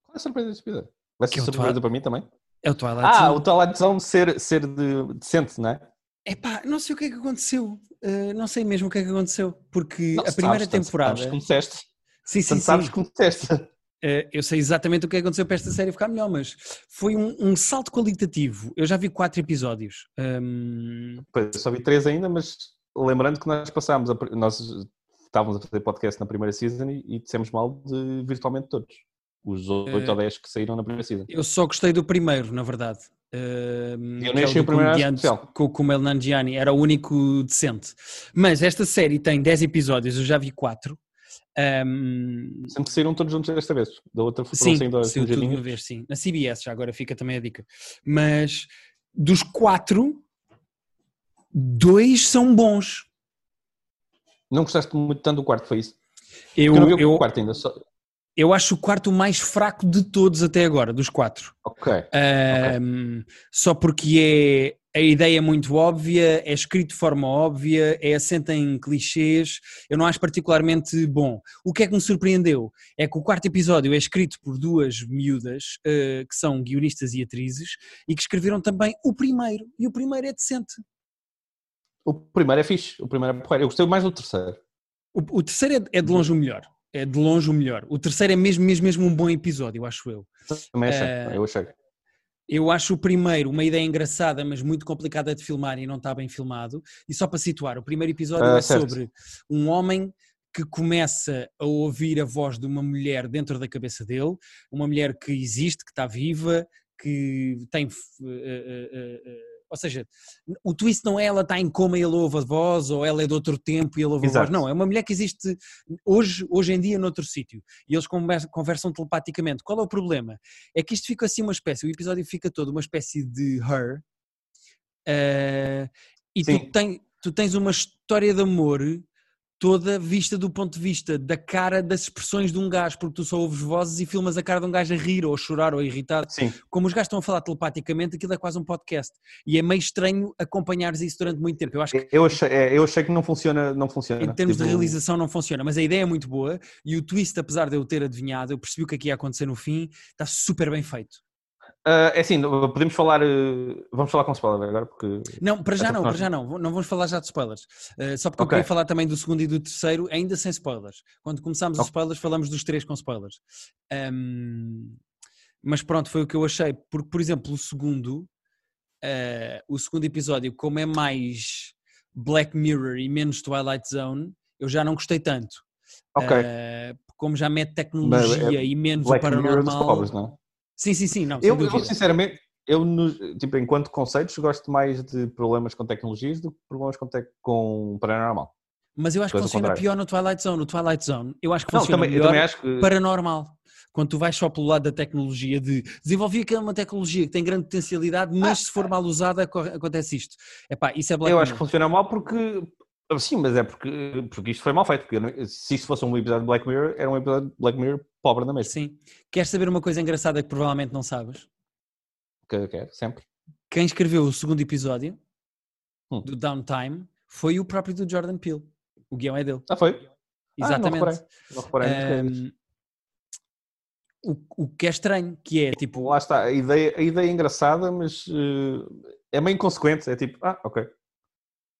Qual é a surpresa deste episódio? Vai ser Que é surpresa Twilight- para mim também? É o Twilight Ah, Zone. o Twilight Zone ser, ser de, decente, não é? Epá, não sei o que é que aconteceu. Uh, não sei mesmo o que é que aconteceu. Porque Não, a primeira sabes, temporada. Sabes como disseste. Sim, sim, sim. sabes como disseste. Uh, eu sei exatamente o que aconteceu para esta série ficar melhor, mas foi um, um salto qualitativo. Eu já vi quatro episódios. Um, Pois, só vi três ainda, mas lembrando que nós passámos, a, nós estávamos a fazer podcast na primeira season e, e dissemos mal de virtualmente todos. Os oito Eh, ou dez que saíram na primeira season. eu só gostei do primeiro, na verdade. Um, Eu nem é o achei o primeiro especial. Com o Kumail Nanjiani, era o único decente. Mas esta série tem 10 episódios, eu já vi quatro. Um, Sempre saíram todos juntos desta vez. Da outra foram Sim, saindo as saiu tudo uma vez, sim. Na CBS, já agora fica também a dica. Mas dos quatro, dois são bons. Não gostaste muito tanto do quarto, foi isso? Eu, eu eu, o quarto ainda. Só... eu acho o quarto o mais fraco de todos até agora, dos quatro. Ok. Ahm, Só porque é a ideia é muito óbvia, é escrito de forma óbvia, é assenta em clichês, eu não acho particularmente bom. O que é que me surpreendeu é que o quarto episódio é escrito por duas miúdas eh, que são guionistas e atrizes e que escreveram também o primeiro, e o primeiro é decente. O primeiro é fixe. O primeiro é porreiro. Eu gostei mais do terceiro. O, o terceiro é, é de longe o melhor. É de longe o melhor. O terceiro é mesmo, mesmo, mesmo um bom episódio, acho eu. Também achei. Eh, Eu achei. Eu acho o primeiro uma ideia engraçada, mas muito complicada de filmar e não está bem filmado. E só para situar, o primeiro episódio Ah, é certo. sobre um homem que começa a ouvir a voz de uma mulher dentro da cabeça dele, uma mulher que existe, que está viva, que tem. eh, eh, eh, ou seja, o twist não é ela está em coma e ele ouve a voz, ou ela é de outro tempo e ele ouve a voz. Exato. Não, é uma mulher que existe hoje, hoje em dia noutro sítio. E eles conversam, conversam telepaticamente. Qual é o problema? é que isto fica assim uma espécie, o episódio fica todo uma espécie de her, eh, e tu, tem- tu tens uma história de amor toda vista do ponto de vista da cara das expressões de um gajo, porque tu só ouves vozes e filmas a cara de um gajo a rir, ou a chorar, ou irritado. Sim. Como os gajos estão a falar telepaticamente, aquilo é quase um podcast. E é meio estranho acompanhares isso durante muito tempo. Eu acho que Eu achei, é, eu achei que não funciona. Não funciona. em termos de Tipo, realização não funciona, mas a ideia é muito boa e o twist, apesar de eu ter adivinhado, eu percebi o que aqui ia acontecer no fim, está super bem feito. Ah, é assim, podemos falar. eh, Vamos falar com spoiler agora, porque. Não, para já não, para já não. Não vamos falar já de spoilers. Uh, só porque eu Ok. queria falar também do segundo e do terceiro, ainda sem spoilers. Quando começámos os spoilers, falamos dos três com spoilers. Um, mas pronto, foi o que eu achei. Porque, por exemplo, o segundo, uh, o segundo episódio, como é mais Black Mirror e menos Twilight Zone, eu já não gostei tanto. Ok. Uh, como já mete tecnologia e menos Black o Mirror dos paranormal. pobres, não é? Sim, sim, sim, não, Eu, eu, sinceramente, eu, no- tipo, enquanto conceitos, gosto mais de problemas com tecnologias do que problemas com, tec- com paranormal. Mas eu acho que Coisa ao funciona pior no Twilight Zone. No Twilight Zone, eu acho que Não, funciona também, melhor acho que. paranormal. Quando tu vais só pelo lado da tecnologia, de desenvolvi aqui uma tecnologia que tem grande potencialidade, mas se for mal usada aco- acontece isto. Epá, isso é Black Eu acho que funciona mal porque. Sim, mas é porque, porque isto foi mal feito. Porque se isto fosse um episódio de Black Mirror, era um episódio de Black Mirror pobre na mesma. Sim. Queres saber uma coisa engraçada que provavelmente não sabes? Que eu quero, sempre. Quem escreveu o segundo episódio Hum. do Downtime foi o próprio do Jordan Peele. O guião é dele. Ah, foi? Ah, não Exatamente. reparei. Não reparei o, o que é estranho, que é tipo, Lá está, a ideia, a ideia é engraçada, mas eh, é meio inconsequente. É tipo, ah, ok.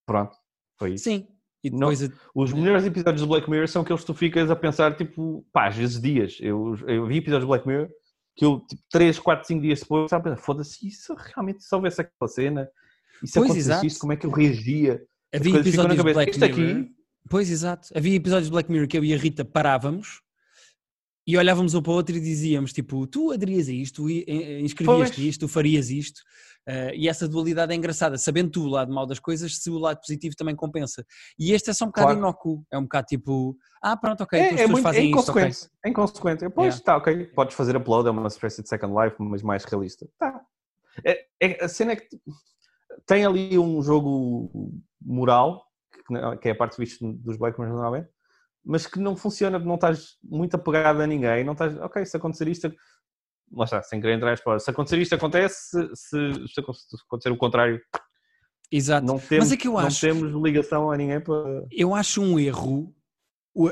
Pronto, foi isso. sim. E Não- depois a- Os melhores episódios do Black Mirror são aqueles que tu ficas a pensar, tipo, pá, às vezes dias. Eu, eu vi episódios do Black Mirror que eu, tipo, 3, 4, 5 dias depois, estava a pensar, foda-se, se realmente se houvesse aquela cena, e se Pois, acontecesse isto, como é que eu reagia? Havia episódios cabeça. Black Mirror. aqui, Pois, exato. Havia episódios de Black Mirror que eu e a Rita parávamos e olhávamos um para o outro e dizíamos, tipo, tu aderias a isto, inscrevias-te isto, tu farias isto, uh, e essa dualidade é engraçada, sabendo tu o lado mau das coisas, se o lado positivo também compensa. E este é só um bocado claro. inócuo, é um bocado tipo, ah pronto, ok, é, então é muito, fazem é inconsequente, isto, okay. é inconsequente, pois, yeah. ok, podes fazer upload, é uma espécie de Second Life, mas mais realista, tá. É, é, a cena é que tem ali um jogo moral, que é a parte vista dos Black Mirror normalmente, mas que não funciona, não estás muito apegado a ninguém, não estás, ok, se acontecer isto, lá está, sem querer entrar em spoiler, se acontecer isto acontece, se, se acontecer o contrário, Exato. Não temos, mas é que eu acho, não temos ligação a ninguém para. Eu acho um erro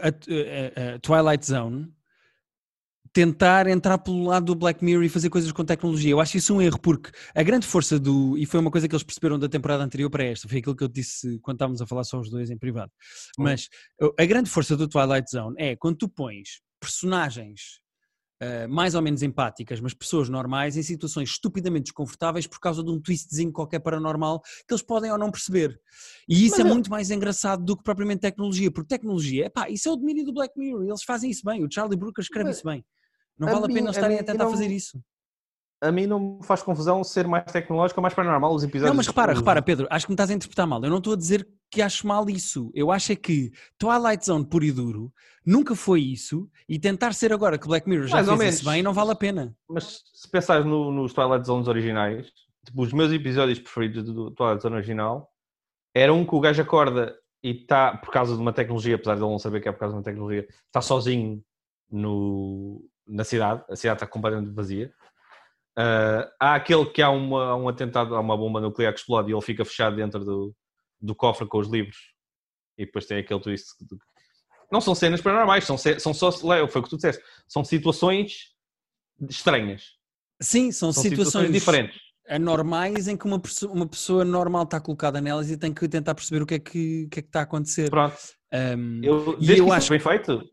a, a, a Twilight Zone tentar entrar pelo lado do Black Mirror e fazer coisas com tecnologia. Eu acho isso um erro, porque a grande força do. E foi uma coisa que eles perceberam da temporada anterior para esta, foi aquilo que eu disse quando estávamos a falar só os dois em privado. Hum. Mas a grande força do Twilight Zone é quando tu pões personagens Uh, mais ou menos empáticas, mas pessoas normais em situações estupidamente desconfortáveis por causa de um twistzinho qualquer paranormal que eles podem ou não perceber. E isso mas é eu... muito mais engraçado do que propriamente tecnologia, porque tecnologia, pá, isso é o domínio do Black Mirror, eles fazem isso bem, o Charlie Brooker escreve mas... isso bem. Não a vale mim, a pena estarem a, a tentar não, fazer isso. A mim não me faz confusão ser mais tecnológico ou mais paranormal os episódios. Não, mas repara, repara, Pedro, acho que me estás a interpretar mal. Eu não estou a dizer que acho mal isso. Eu acho é que Twilight Zone puro e duro nunca foi isso e tentar ser agora que Black Mirror já mais fez isso bem não vale a pena. Mas se pensares no, nos Twilight Zones originais, tipo, os meus episódios preferidos do Twilight Zone original era um que o gajo acorda e está, por causa de uma tecnologia, apesar de ele não saber que é por causa de uma tecnologia, está sozinho no, na cidade, a cidade está completamente vazia. Uh, há aquele que há uma, um atentado, há uma bomba nuclear que explode e ele fica fechado dentro do, do cofre com os livros. E depois tem aquele twist. Não são cenas paranormais, são, são só. Foi o que tu disseste. São situações estranhas. Sim, são, são situações, situações, diferentes. Anormais em que uma pessoa, uma pessoa normal está colocada nelas e tem que tentar perceber o que é que, que, é que está a acontecer. Pronto. Um, eu, e eu acho bem feito,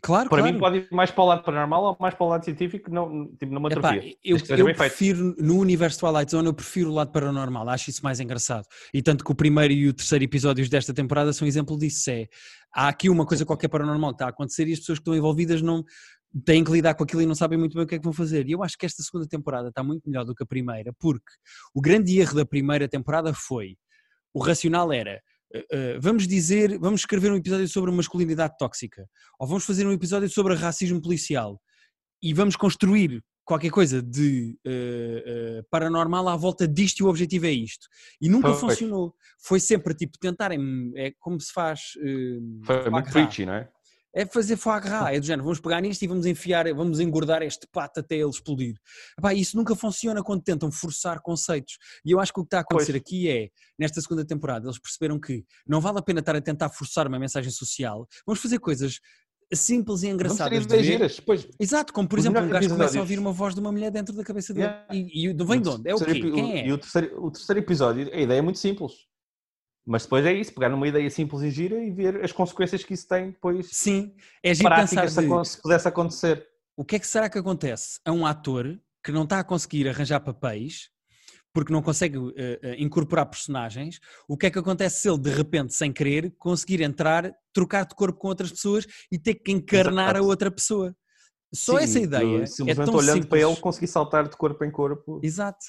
Claro, Para claro. mim pode ir mais para o lado paranormal ou mais para o lado científico, não, tipo numa Epá, Eu, eu prefiro, feito. no universo Twilight Zone, eu prefiro o lado paranormal, acho isso mais engraçado. E tanto que o primeiro e o terceiro episódios desta temporada são um exemplo disso. É, há aqui uma coisa qualquer paranormal que está a acontecer e as pessoas que estão envolvidas não têm que lidar com aquilo e não sabem muito bem o que é que vão fazer. E eu acho que esta segunda temporada está muito melhor do que a primeira, porque o grande erro da primeira temporada foi, o racional era vamos dizer, vamos escrever um episódio sobre masculinidade tóxica, ou vamos fazer um episódio sobre racismo policial e vamos construir qualquer coisa de uh, uh, paranormal à volta disto e o objetivo é isto. E nunca Foi. funcionou. Foi sempre tipo tentarem, é como se faz. Foi muito preachy, não é? É fazer foie gras, é do género, vamos pegar nisto e vamos enfiar, vamos engordar este pato até ele explodir. Epá, isso nunca funciona quando tentam forçar conceitos. E eu acho que o que está a acontecer pois. aqui é, nesta segunda temporada, eles perceberam que não vale a pena estar a tentar forçar uma mensagem social, vamos fazer coisas simples e engraçadas de ver. Pois. Exato, como por exemplo um gajo começa a ouvir uma voz de uma mulher dentro da cabeça dele. Yeah. E, e vem de onde? É o quê? Quem é? E o terceiro, o terceiro episódio, a ideia é muito simples mas depois é isso, pegar numa ideia simples e gira e ver as consequências que isso tem depois. Sim, é giro pensar se, se pudesse acontecer. O que é que será que acontece a um ator que não está a conseguir arranjar papéis porque não consegue uh, incorporar personagens, o que é que acontece se ele de repente, sem querer, conseguir entrar, trocar de corpo com outras pessoas e ter que encarnar Exato. a outra pessoa? Só Sim, essa ideia. Simplesmente é olhando simples. para ele, conseguir saltar de corpo em corpo. Exato.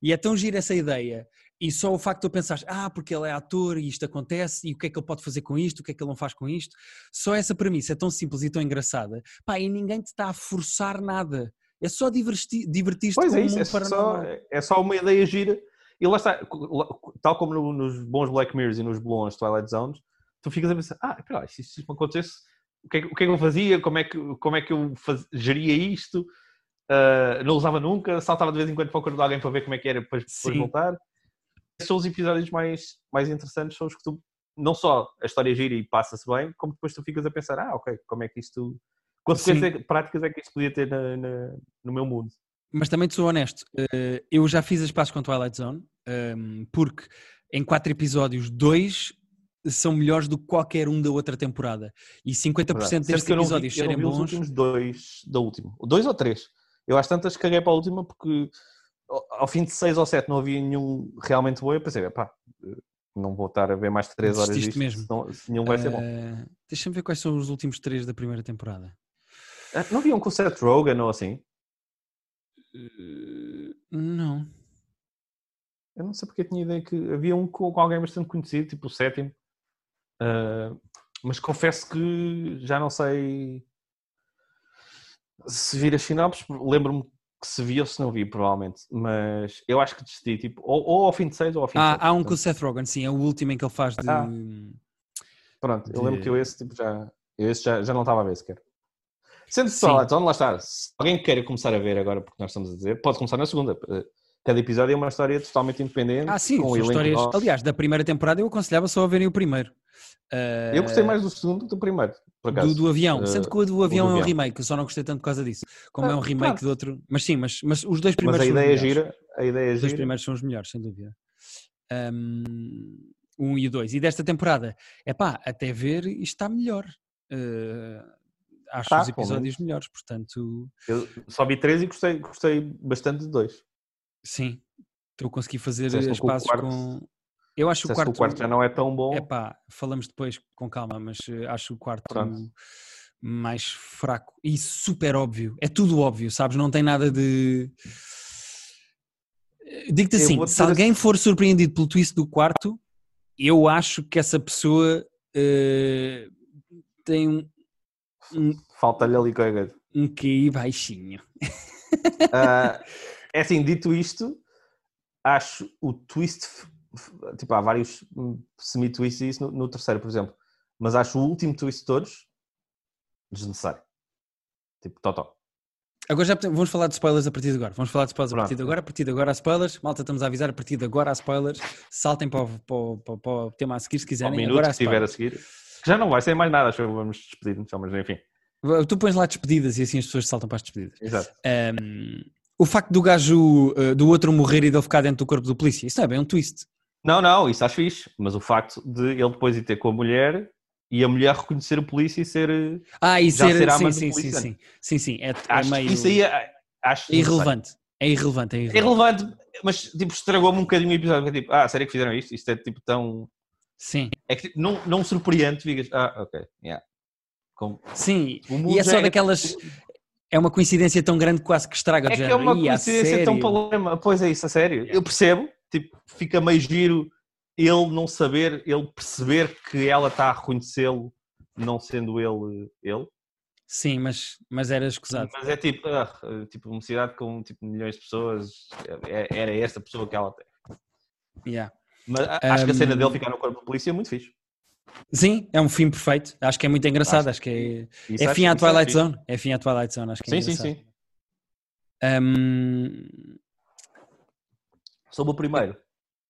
E é tão gira essa ideia e só o facto de eu pensar, ah, porque ele é ator e isto acontece, e o que é que ele pode fazer com isto, o que é que ele não faz com isto, só essa premissa é tão simples e tão engraçada, pá, e ninguém te está a forçar nada. É só divertir-te divertir pois é isso, é só, é só uma ideia gira. E lá está, tal como no, nos bons Black Mirrors e nos bons Twilight Zones, tu ficas a pensar, ah, pera, se isso acontecesse, o que, é, o que é que eu fazia? Como é que, como é que eu faz, geria isto? Uh, não usava nunca, saltava de vez em quando para o corpo de alguém para ver como é que era depois, depois voltar são os episódios mais, mais interessantes, são os que tu, não só a história gira e passa-se bem, como depois tu ficas a pensar, ah, ok, como é que isto, consequências Sim. práticas é que isto podia ter na, na, no meu mundo. Mas também te sou honesto, eh, eu já fiz as pazes com Twilight Zone, ehm, porque em quatro episódios, dois são melhores do que qualquer um da outra temporada. E 50% Verdade. destes episódios vi, serem bons. os últimos dois da última, dois ou três. Eu às tantas caguei para a última porque ao fim de 6 ou 7 não havia nenhum realmente bom, eu pensei, pá, não vou estar a ver mais de 3 horas disto, mesmo. Senão, nenhum vai ser bom. Uh, Deixa-me ver quais são os últimos 3 da primeira temporada. Ah, Não viam com o Seth Rogen ou assim? Uh, não. Eu não sei porque eu tinha ideia que havia um com, alguém bastante conhecido, tipo o sétimo. Ah, mas confesso que já não sei se vir as sinopses. Lembro-me que se via ou se não vi, provavelmente. Mas eu acho que decidi, tipo, ou, ou ao fim de seis ou ao fim de Ah, sete. há um com o Portanto, Seth Rogen, sim, é o último em que ele faz de. Ah. Pronto, eu lembro de- que eu esse, tipo, já, eu esse já, já não estava a ver sequer. Sendo só, então lá está. Se alguém queira começar a ver agora, porque nós estamos a dizer, pode começar na segunda. Cada episódio é uma história totalmente independente. Ah, sim, com histórias. Aliás, da primeira temporada eu aconselhava só a verem o primeiro. Uh, Eu gostei mais do segundo do que do primeiro, por acaso. do, do avião, Eh, sendo que o do avião do é um avião. remake, eu só não gostei tanto por causa disso. Como Ah, é um remake pronto. do outro. Mas sim, mas, mas os dois Mas primeiros a são os ideia é melhores. gira. A ideia é Os dois gira. primeiros são os melhores, sem dúvida. Um, um e o dois. E desta temporada, é pá, até ver isto está melhor. Uh, acho Tá, os episódios melhores, portanto, Eu só vi três e gostei, gostei bastante de dois. sim, estou a conseguir fazer quarto- com. Eu acho o quarto. o quarto já não é tão bom. É pá, falamos depois com calma, mas eh, acho o quarto Pronto. mais fraco e super óbvio. É tudo óbvio, sabes? Não tem nada de. Eh, Digo-te assim: se alguém for surpreendido pelo twist do quarto, eu acho que essa pessoa eh, tem um, um, Falta-lhe ali coisa. um QI baixinho. Ah, é assim, dito isto, acho o twist. Tipo, há vários hum, semi-twists e isso no, no terceiro, por exemplo. Mas acho o último twist de todos desnecessário. Tipo, totó. Agora já vamos falar de spoilers a partir de agora. Vamos falar de spoilers a Pronto. partir de agora. A partir de agora há spoilers. Malta, estamos a avisar a partir de agora há spoilers. Saltem para o, para o- para o- tema a seguir se quiserem. minuto agora há que tiver a seguir. Já não vai ser mais nada, acho que vamos despedir-nos, só, mas enfim. Tu pões lá despedidas e assim as pessoas saltam para as despedidas. Exato. Um, o facto do gajo, uh, do outro morrer e de ele ficar dentro do corpo do polícia, isso não é bem um twist. Não, não, isso acho fixe. Mas o facto de ele depois ir ter com a mulher e a mulher reconhecer o polícia e ser. Ah, e Já ser, será sim, sim, sim, sim, sim, sim, é, é Acho meio... isso aí é, acho é irrelevante. É irrelevante, é É irrelevante. irrelevante, mas tipo, estragou-me um bocadinho o episódio. porque, Tipo, ah, sério que fizeram isto? Isto é tipo tão. Sim, É que tipo, não, não me surpreende, digas, ah, ok, yeah. Com- sim. O E é só daquelas... É uma coincidência tão grande que quase que estraga É do que é uma Ih, coincidência tão problema. Pois é isso, a sério. Eu percebo, tipo, fica meio giro ele não saber, ele perceber que ela está a reconhecê-lo, não sendo ele ele. Sim, mas, mas era escusado. Mas é tipo, ah, tipo, uma cidade com tipo, milhões de pessoas, é- era esta pessoa que ela tem. Yeah. Mas acho que a cena Um, dele ficar no corpo de polícia é muito fixe. Sim, é um fim perfeito. Acho que é muito engraçado. Acho que é, é acho- fim à é Twilight fixe. Zone. É fim à Twilight Zone. Acho que é Sim, sim, engraçado. sim. Hum, Sobre o primeiro.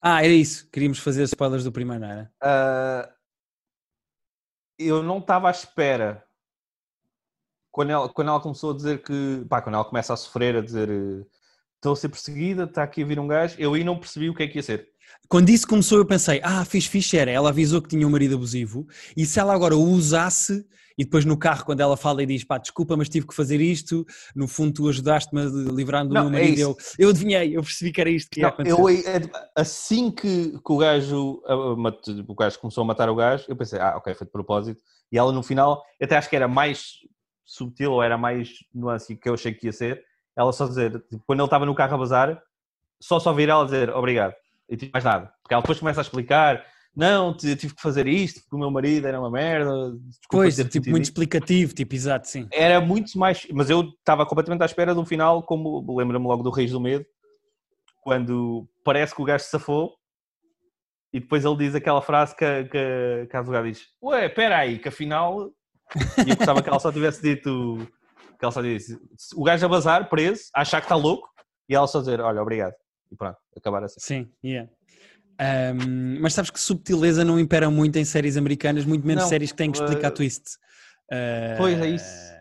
Ah, era isso. Queríamos fazer spoilers do primeiro, não era? Ah, eu não estava à espera quando ela, quando ela começou a dizer que pá, quando ela começa a sofrer, a dizer eh, estou a ser perseguida, está aqui a vir um gajo, eu aí não percebi o que é que ia ser. Quando isso começou, eu pensei: ah, fiz fixe era. Ela avisou que tinha um marido abusivo e se ela agora o usasse. E depois no carro, quando ela fala e diz: pá, desculpa, mas tive que fazer isto. No fundo, tu ajudaste-me a livrar-me do Não, meu é marido. isso. eu, eu adivinhei, eu percebi que era isto que ia Não, acontecer. eu, é, assim que, que o gajo mat- o gajo começou a matar o gajo, eu pensei, ah, ok, foi de propósito. E ela no final, até acho que era mais subtil ou era mais nuance que eu achei que ia ser. Ela só dizer, tipo, quando ele estava no carro a bazar, só só vir ela dizer obrigado. E tipo, mais nada. Porque ela depois começa a explicar, não, tive que fazer isto porque o meu marido era uma merda. desculpa Pois, ter-te tipo, muito isto." explicativo, tipo, exato, sim. Era muito mais. Mas eu estava completamente à espera do final, como lembra-me logo do Reis do Medo, quando parece que o gajo se safou e depois ele diz aquela frase que, a- que, que a advogada diz: Ué, espera aí, que afinal. E eu gostava que ela só tivesse dito. Que ela só disse: o gajo a bazar, preso, a achar que está louco, e ela só dizer: Olha, obrigado. E pronto, acabar assim. Sim, yeah. Ahm, mas sabes que subtileza não impera muito em séries americanas, muito menos Não, séries que têm que explicar uh, twist. Ah, pois é isso.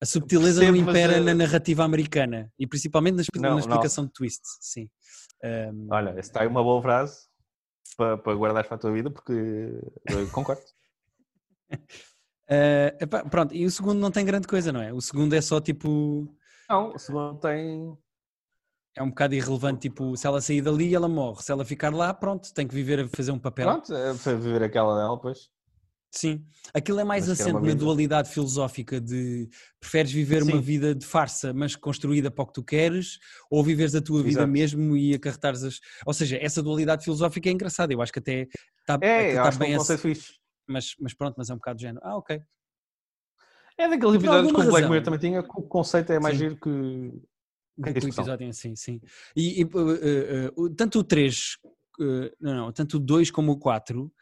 A subtileza Percebo, não mas, impera uh, na narrativa americana e principalmente na, Não, na não. explicação de twist. Sim. Ahm, Olha, essa está aí uma boa frase para, para guardares para a tua vida, porque concordo. ah, epá, pronto, e o segundo não tem grande coisa, não é? O segundo é só tipo. Não, o segundo tem. É um bocado irrelevante, tipo, se ela sair dali, ela morre. Se ela ficar lá, pronto, tem que viver a fazer um papel. Pronto, é para viver aquela dela, pois. Sim, aquilo é mais Mas assente uma na dualidade filosófica de preferes viver uma Sim. vida de farsa, mas construída para o que tu queres, ou viveres a tua vida Exato. mesmo e acarretares as. Ou seja, essa dualidade filosófica é engraçada, eu acho que até está É, tá acho que é bem. um ass- fixe. mas, mas pronto, mas é um bocado de género. Ah, ok. É daqueles episódios que o Black. Mirror também tinha, que o conceito é mais Sim. giro que. A o episódio em si, sim. E, e, uh, uh, uh, o- tanto o 3, uh, não, não, tanto o 2 como o 4,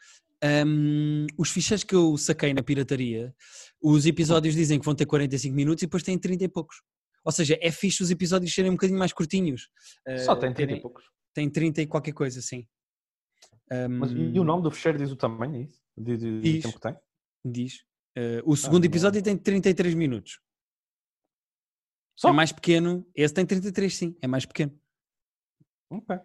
um, os ficheiros que eu saquei na pirataria, os episódios dizem que vão ter 45 minutos e depois têm 30 e poucos. Ou seja, é fixe os episódios serem um bocadinho mais curtinhos. Uh, Só tem 30 terem- e poucos. Tem 30 e qualquer coisa, sim. Mas, Um, e o nome do fecheiro diz o tamanho, é de, de Diz. tempo que tem? Diz. Uh, o segundo não. episódio tem 33 minutos. Só? É mais pequeno. Esse tem 33, sim. É mais pequeno. Ok.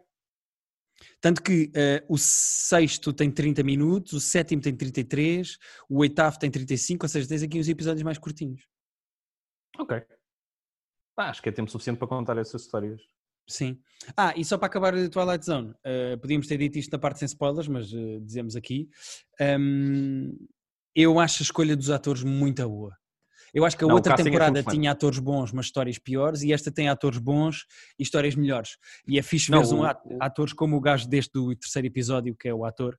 Tanto que eh, o sexto tem 30 minutos, o sétimo tem 33, o oitavo tem 35, ou seja, tens aqui uns episódios mais curtinhos. Ok. Ah, acho que é tempo suficiente para contar essas histórias. Sim. Ah, e só para acabar a Twilight Zone, eh, podíamos ter dito isto na parte sem spoilers, mas eh, dizemos aqui. Ahm, eu acho a escolha dos atores muito boa. Eu acho que a Não, outra é temporada fã. tinha atores bons, mas histórias piores, e esta tem atores bons e histórias melhores. E é fixe ver um atores como o gajo deste do terceiro episódio, que é o ator.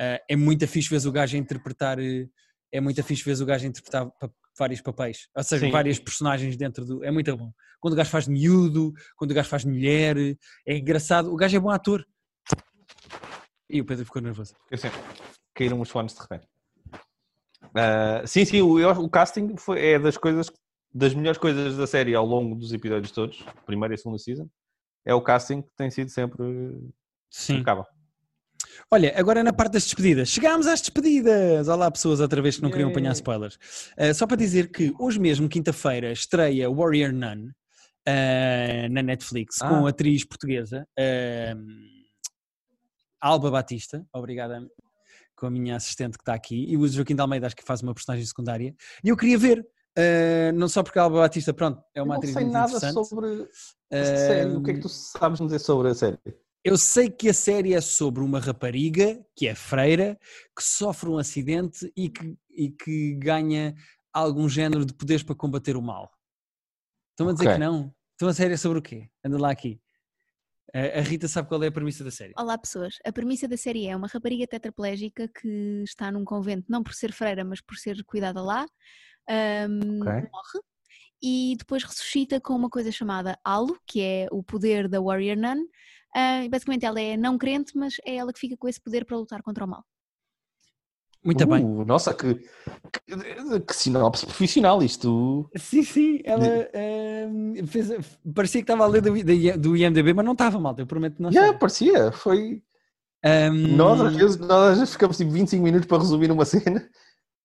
eh, é muito fixe ver o gajo a interpretar. eh, é muito fixe ver o gajo interpretar vários papéis, ou seja, Sim. várias personagens dentro do. É muito bom. Quando o gajo faz miúdo, quando o gajo faz mulher, é engraçado. O gajo é bom ator. E o Pedro ficou nervoso. Porque assim, caíram os fones de repente. Ah, sim, sim, o, o casting foi, é das coisas, das melhores coisas da série ao longo dos episódios todos, primeira e segunda season. É o casting que tem sido sempre Sim. impecável. Olha, agora na parte das despedidas. Chegámos às despedidas! Olá, pessoas outra vez que não queriam apanhar spoilers. Uh, só para dizer que hoje mesmo, quinta-feira, estreia Warrior Nun uh, na Netflix Ah. com a atriz portuguesa uh, Alba Batista. Obrigada com a minha assistente que está aqui. E o Joaquim de Almeida, acho que faz uma personagem secundária. E eu queria ver. uh, não só porque a Alba Batista, pronto, é uma eu não atriz sei muito nada interessante. sobre a série. O que é que tu sabes dizer sobre a série? Eu sei que a série é sobre uma rapariga que é freira, que sofre um acidente e que, e que ganha algum género de poderes para combater o mal. Estão a dizer Ok. que não? Então a série é sobre o quê? Anda lá aqui. A Rita sabe qual é a premissa da série. Olá pessoas, a premissa da série é uma rapariga tetraplégica que está num convento, não por ser freira, mas por ser cuidada lá, ahm, Ok. morre e depois ressuscita com uma coisa chamada Halo, que é o poder da Warrior Nun. E basicamente ela é não crente, mas é ela que fica com esse poder para lutar contra o mal. Muito bem. Uh, Nossa, que, que, que sinopse profissional isto. Sim, sim, ela ahm, fez, parecia que estava a ler do, do IMDB, mas não estava, malta, eu prometo que não estava. parecia. Foi. Ahm, Nós às, vezes, nós às vezes ficamos tipo 25 minutos para resumir uma cena.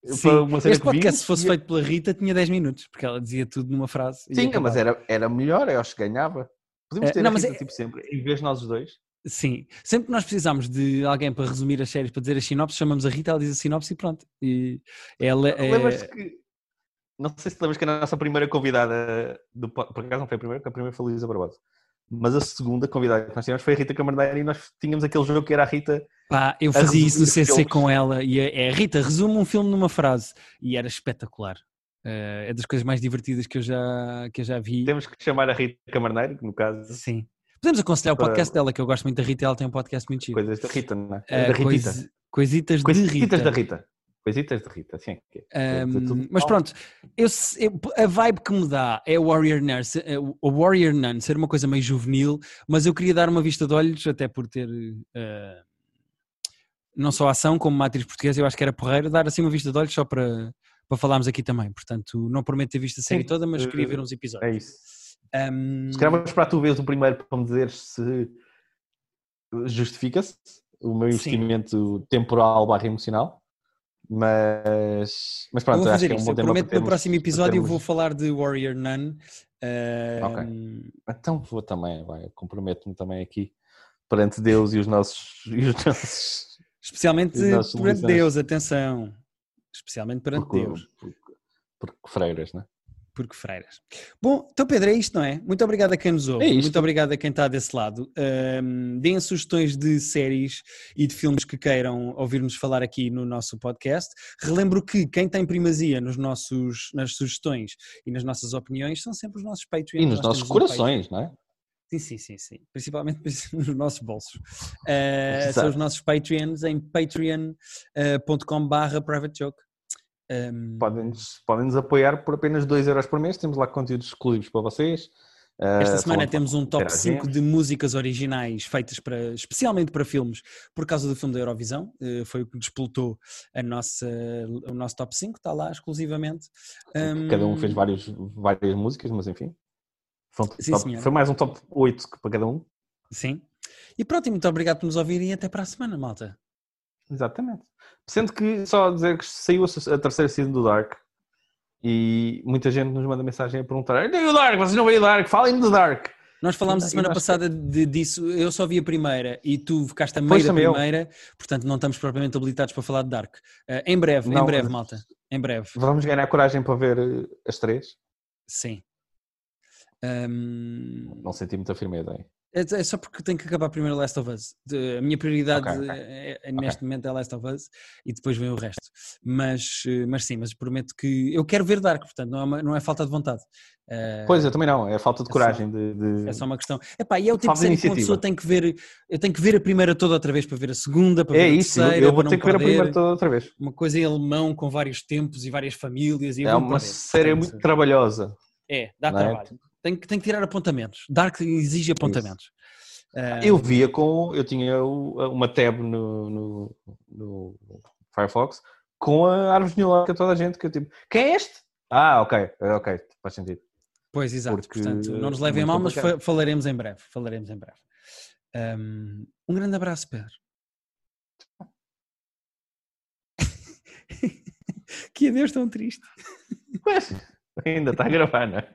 Sim, uma cena este podcast, vimos se fosse e- feito pela Rita, tinha 10 minutos, porque ela dizia tudo numa frase. Sim, mas era, era melhor, eu acho que ganhava. Podemos Eh, ter não, a mas Rita, é- tipo sempre, em vez de nós os dois. Sim, sempre que nós precisamos de alguém para resumir as séries, para dizer as sinopses, chamamos a Rita, ela diz a sinopse e pronto. E ela é... Lembras-te que. Não sei se lembras que a nossa primeira convidada, do, po- por acaso não foi a primeira, porque a primeira foi a Luísa Barbosa. Mas a segunda convidada que nós tivemos foi a Rita Camarneira e nós tínhamos aquele jogo que era a Rita. Pá, eu fazia isso no CC filmes. com ela e é, é, Rita, resume um filme numa frase e era espetacular. Eh, é das coisas mais divertidas que eu já, que eu já vi. Temos que chamar a Rita Camarneira, que no caso, Sim. Podemos aconselhar o podcast dela, que eu gosto muito da Rita, ela tem um podcast muito chique. coisas da Rita, não é? Eh, da Ritita. coisi- coisitas de Coisitas Rita. da Rita. Coisitas da Rita, sim. É Um, tudo mas pronto, eu eu- a vibe que me dá é o Warrior Nun, se- é o Warrior Nun ser uma coisa meio juvenil, mas eu queria dar uma vista de olhos, até por ter eh, não só ação, como uma atriz portuguesa, eu acho que era porreiro, dar assim uma vista de olhos só para, para falarmos aqui também. Portanto, não prometo ter visto a série Sim, toda, mas queria eh, ver uns episódios. É isso. Um, Se calhar vamos esperar tu veres o primeiro para me dizer se justifica-se o meu Sim. investimento temporal barra emocional. Mas, mas eu pronto, vou acho fazer que é um isso. bom Eu tema prometo que no termos- próximo episódio eu vou termos- falar de Warrior Nun. Um, Então vou também, vai, comprometo-me também aqui perante Deus e os nossos. E os nossos Especialmente Os nossos perante. Deus, atenção. Especialmente perante porque, Deus. porque, porque freiras, né? Porque freiras. Bom, então Pedro, é isto, não é? Muito obrigado a quem nos ouve, É muito obrigado a quem está desse lado. Ahm, deem sugestões de séries e de filmes que queiram ouvir-nos falar aqui no nosso podcast. Relembro que quem tem primazia nos nossos, nas sugestões e nas nossas opiniões são sempre os nossos Patreons. E nos Nós nossos temos um corações, não é? Sim, sim, sim, sim. Principalmente nos nossos bolsos. Uh, são os nossos Patreons em patreon.com barra private joke. Um, Podem-nos podem -nos apoiar por apenas 2 euros por mês. Temos lá conteúdos exclusivos para vocês. esta Uh, semana temos um top interagimos. 5 de músicas originais feitas para, especialmente para filmes, por causa do filme da Eurovisão. Uh, foi o que despoltou a nossa, o nosso top 5, está lá exclusivamente. Um, Cada um fez vários, várias músicas, mas enfim. Foi, um Sim, top- foi mais um top 8 que para cada um. Sim. E pronto, e muito obrigado por nos ouvirem e até para a semana, malta. Exatamente. Sendo que só dizer que saiu a, terceira season do Dark e muita gente nos manda mensagem a perguntar: "E o Dark, vocês não veem o Dark? Falem do Dark. Nós falámos a semana passada de- disso, eu só vi a primeira e tu ficaste a meio da também eu. primeira, portanto não estamos propriamente habilitados para falar de Dark. Uh, em breve, em Não, breve, mas- malta. Em breve, Vamos ganhar coragem para ver eh, as três. sim. Um, Não senti muita firmeza aí. É, é só porque tenho que acabar primeiro Last of Us. A minha prioridade Ok, ok. é- é- neste momento é Last of Us e depois vem o resto. Mas, uh, mas sim, mas prometo que eu quero ver Dark, portanto não é, uma- não é falta de vontade. Uh, Pois, eu também não. É falta de é coragem de. de- É só uma questão. Epá, e é o tipo de série que uma pessoa tem que ver. Eu tenho que ver a primeira toda outra vez para ver a segunda, para É ver a isso, eu- terceira. eu vou ter que ver a primeira toda outra vez. Uma coisa em alemão com vários tempos e várias famílias. E É vou-me uma série muito trabalhosa. É, dá não é? trabalho. Tem, que- tem que tirar apontamentos. Dark exige apontamentos. Ah, Eu via com. Eu tinha uma tab no, no, no Firefox com a árvore genealógica toda a gente que eu tipo. Quem é este? Ah, ok, ok, faz sentido. Pois, exato. porque Portanto, não nos é levem a mal, mas complicado. falaremos em breve. Falaremos em breve. Um, um grande abraço, Pedro. que adeus tão triste. Mas ainda está a gravar, não é?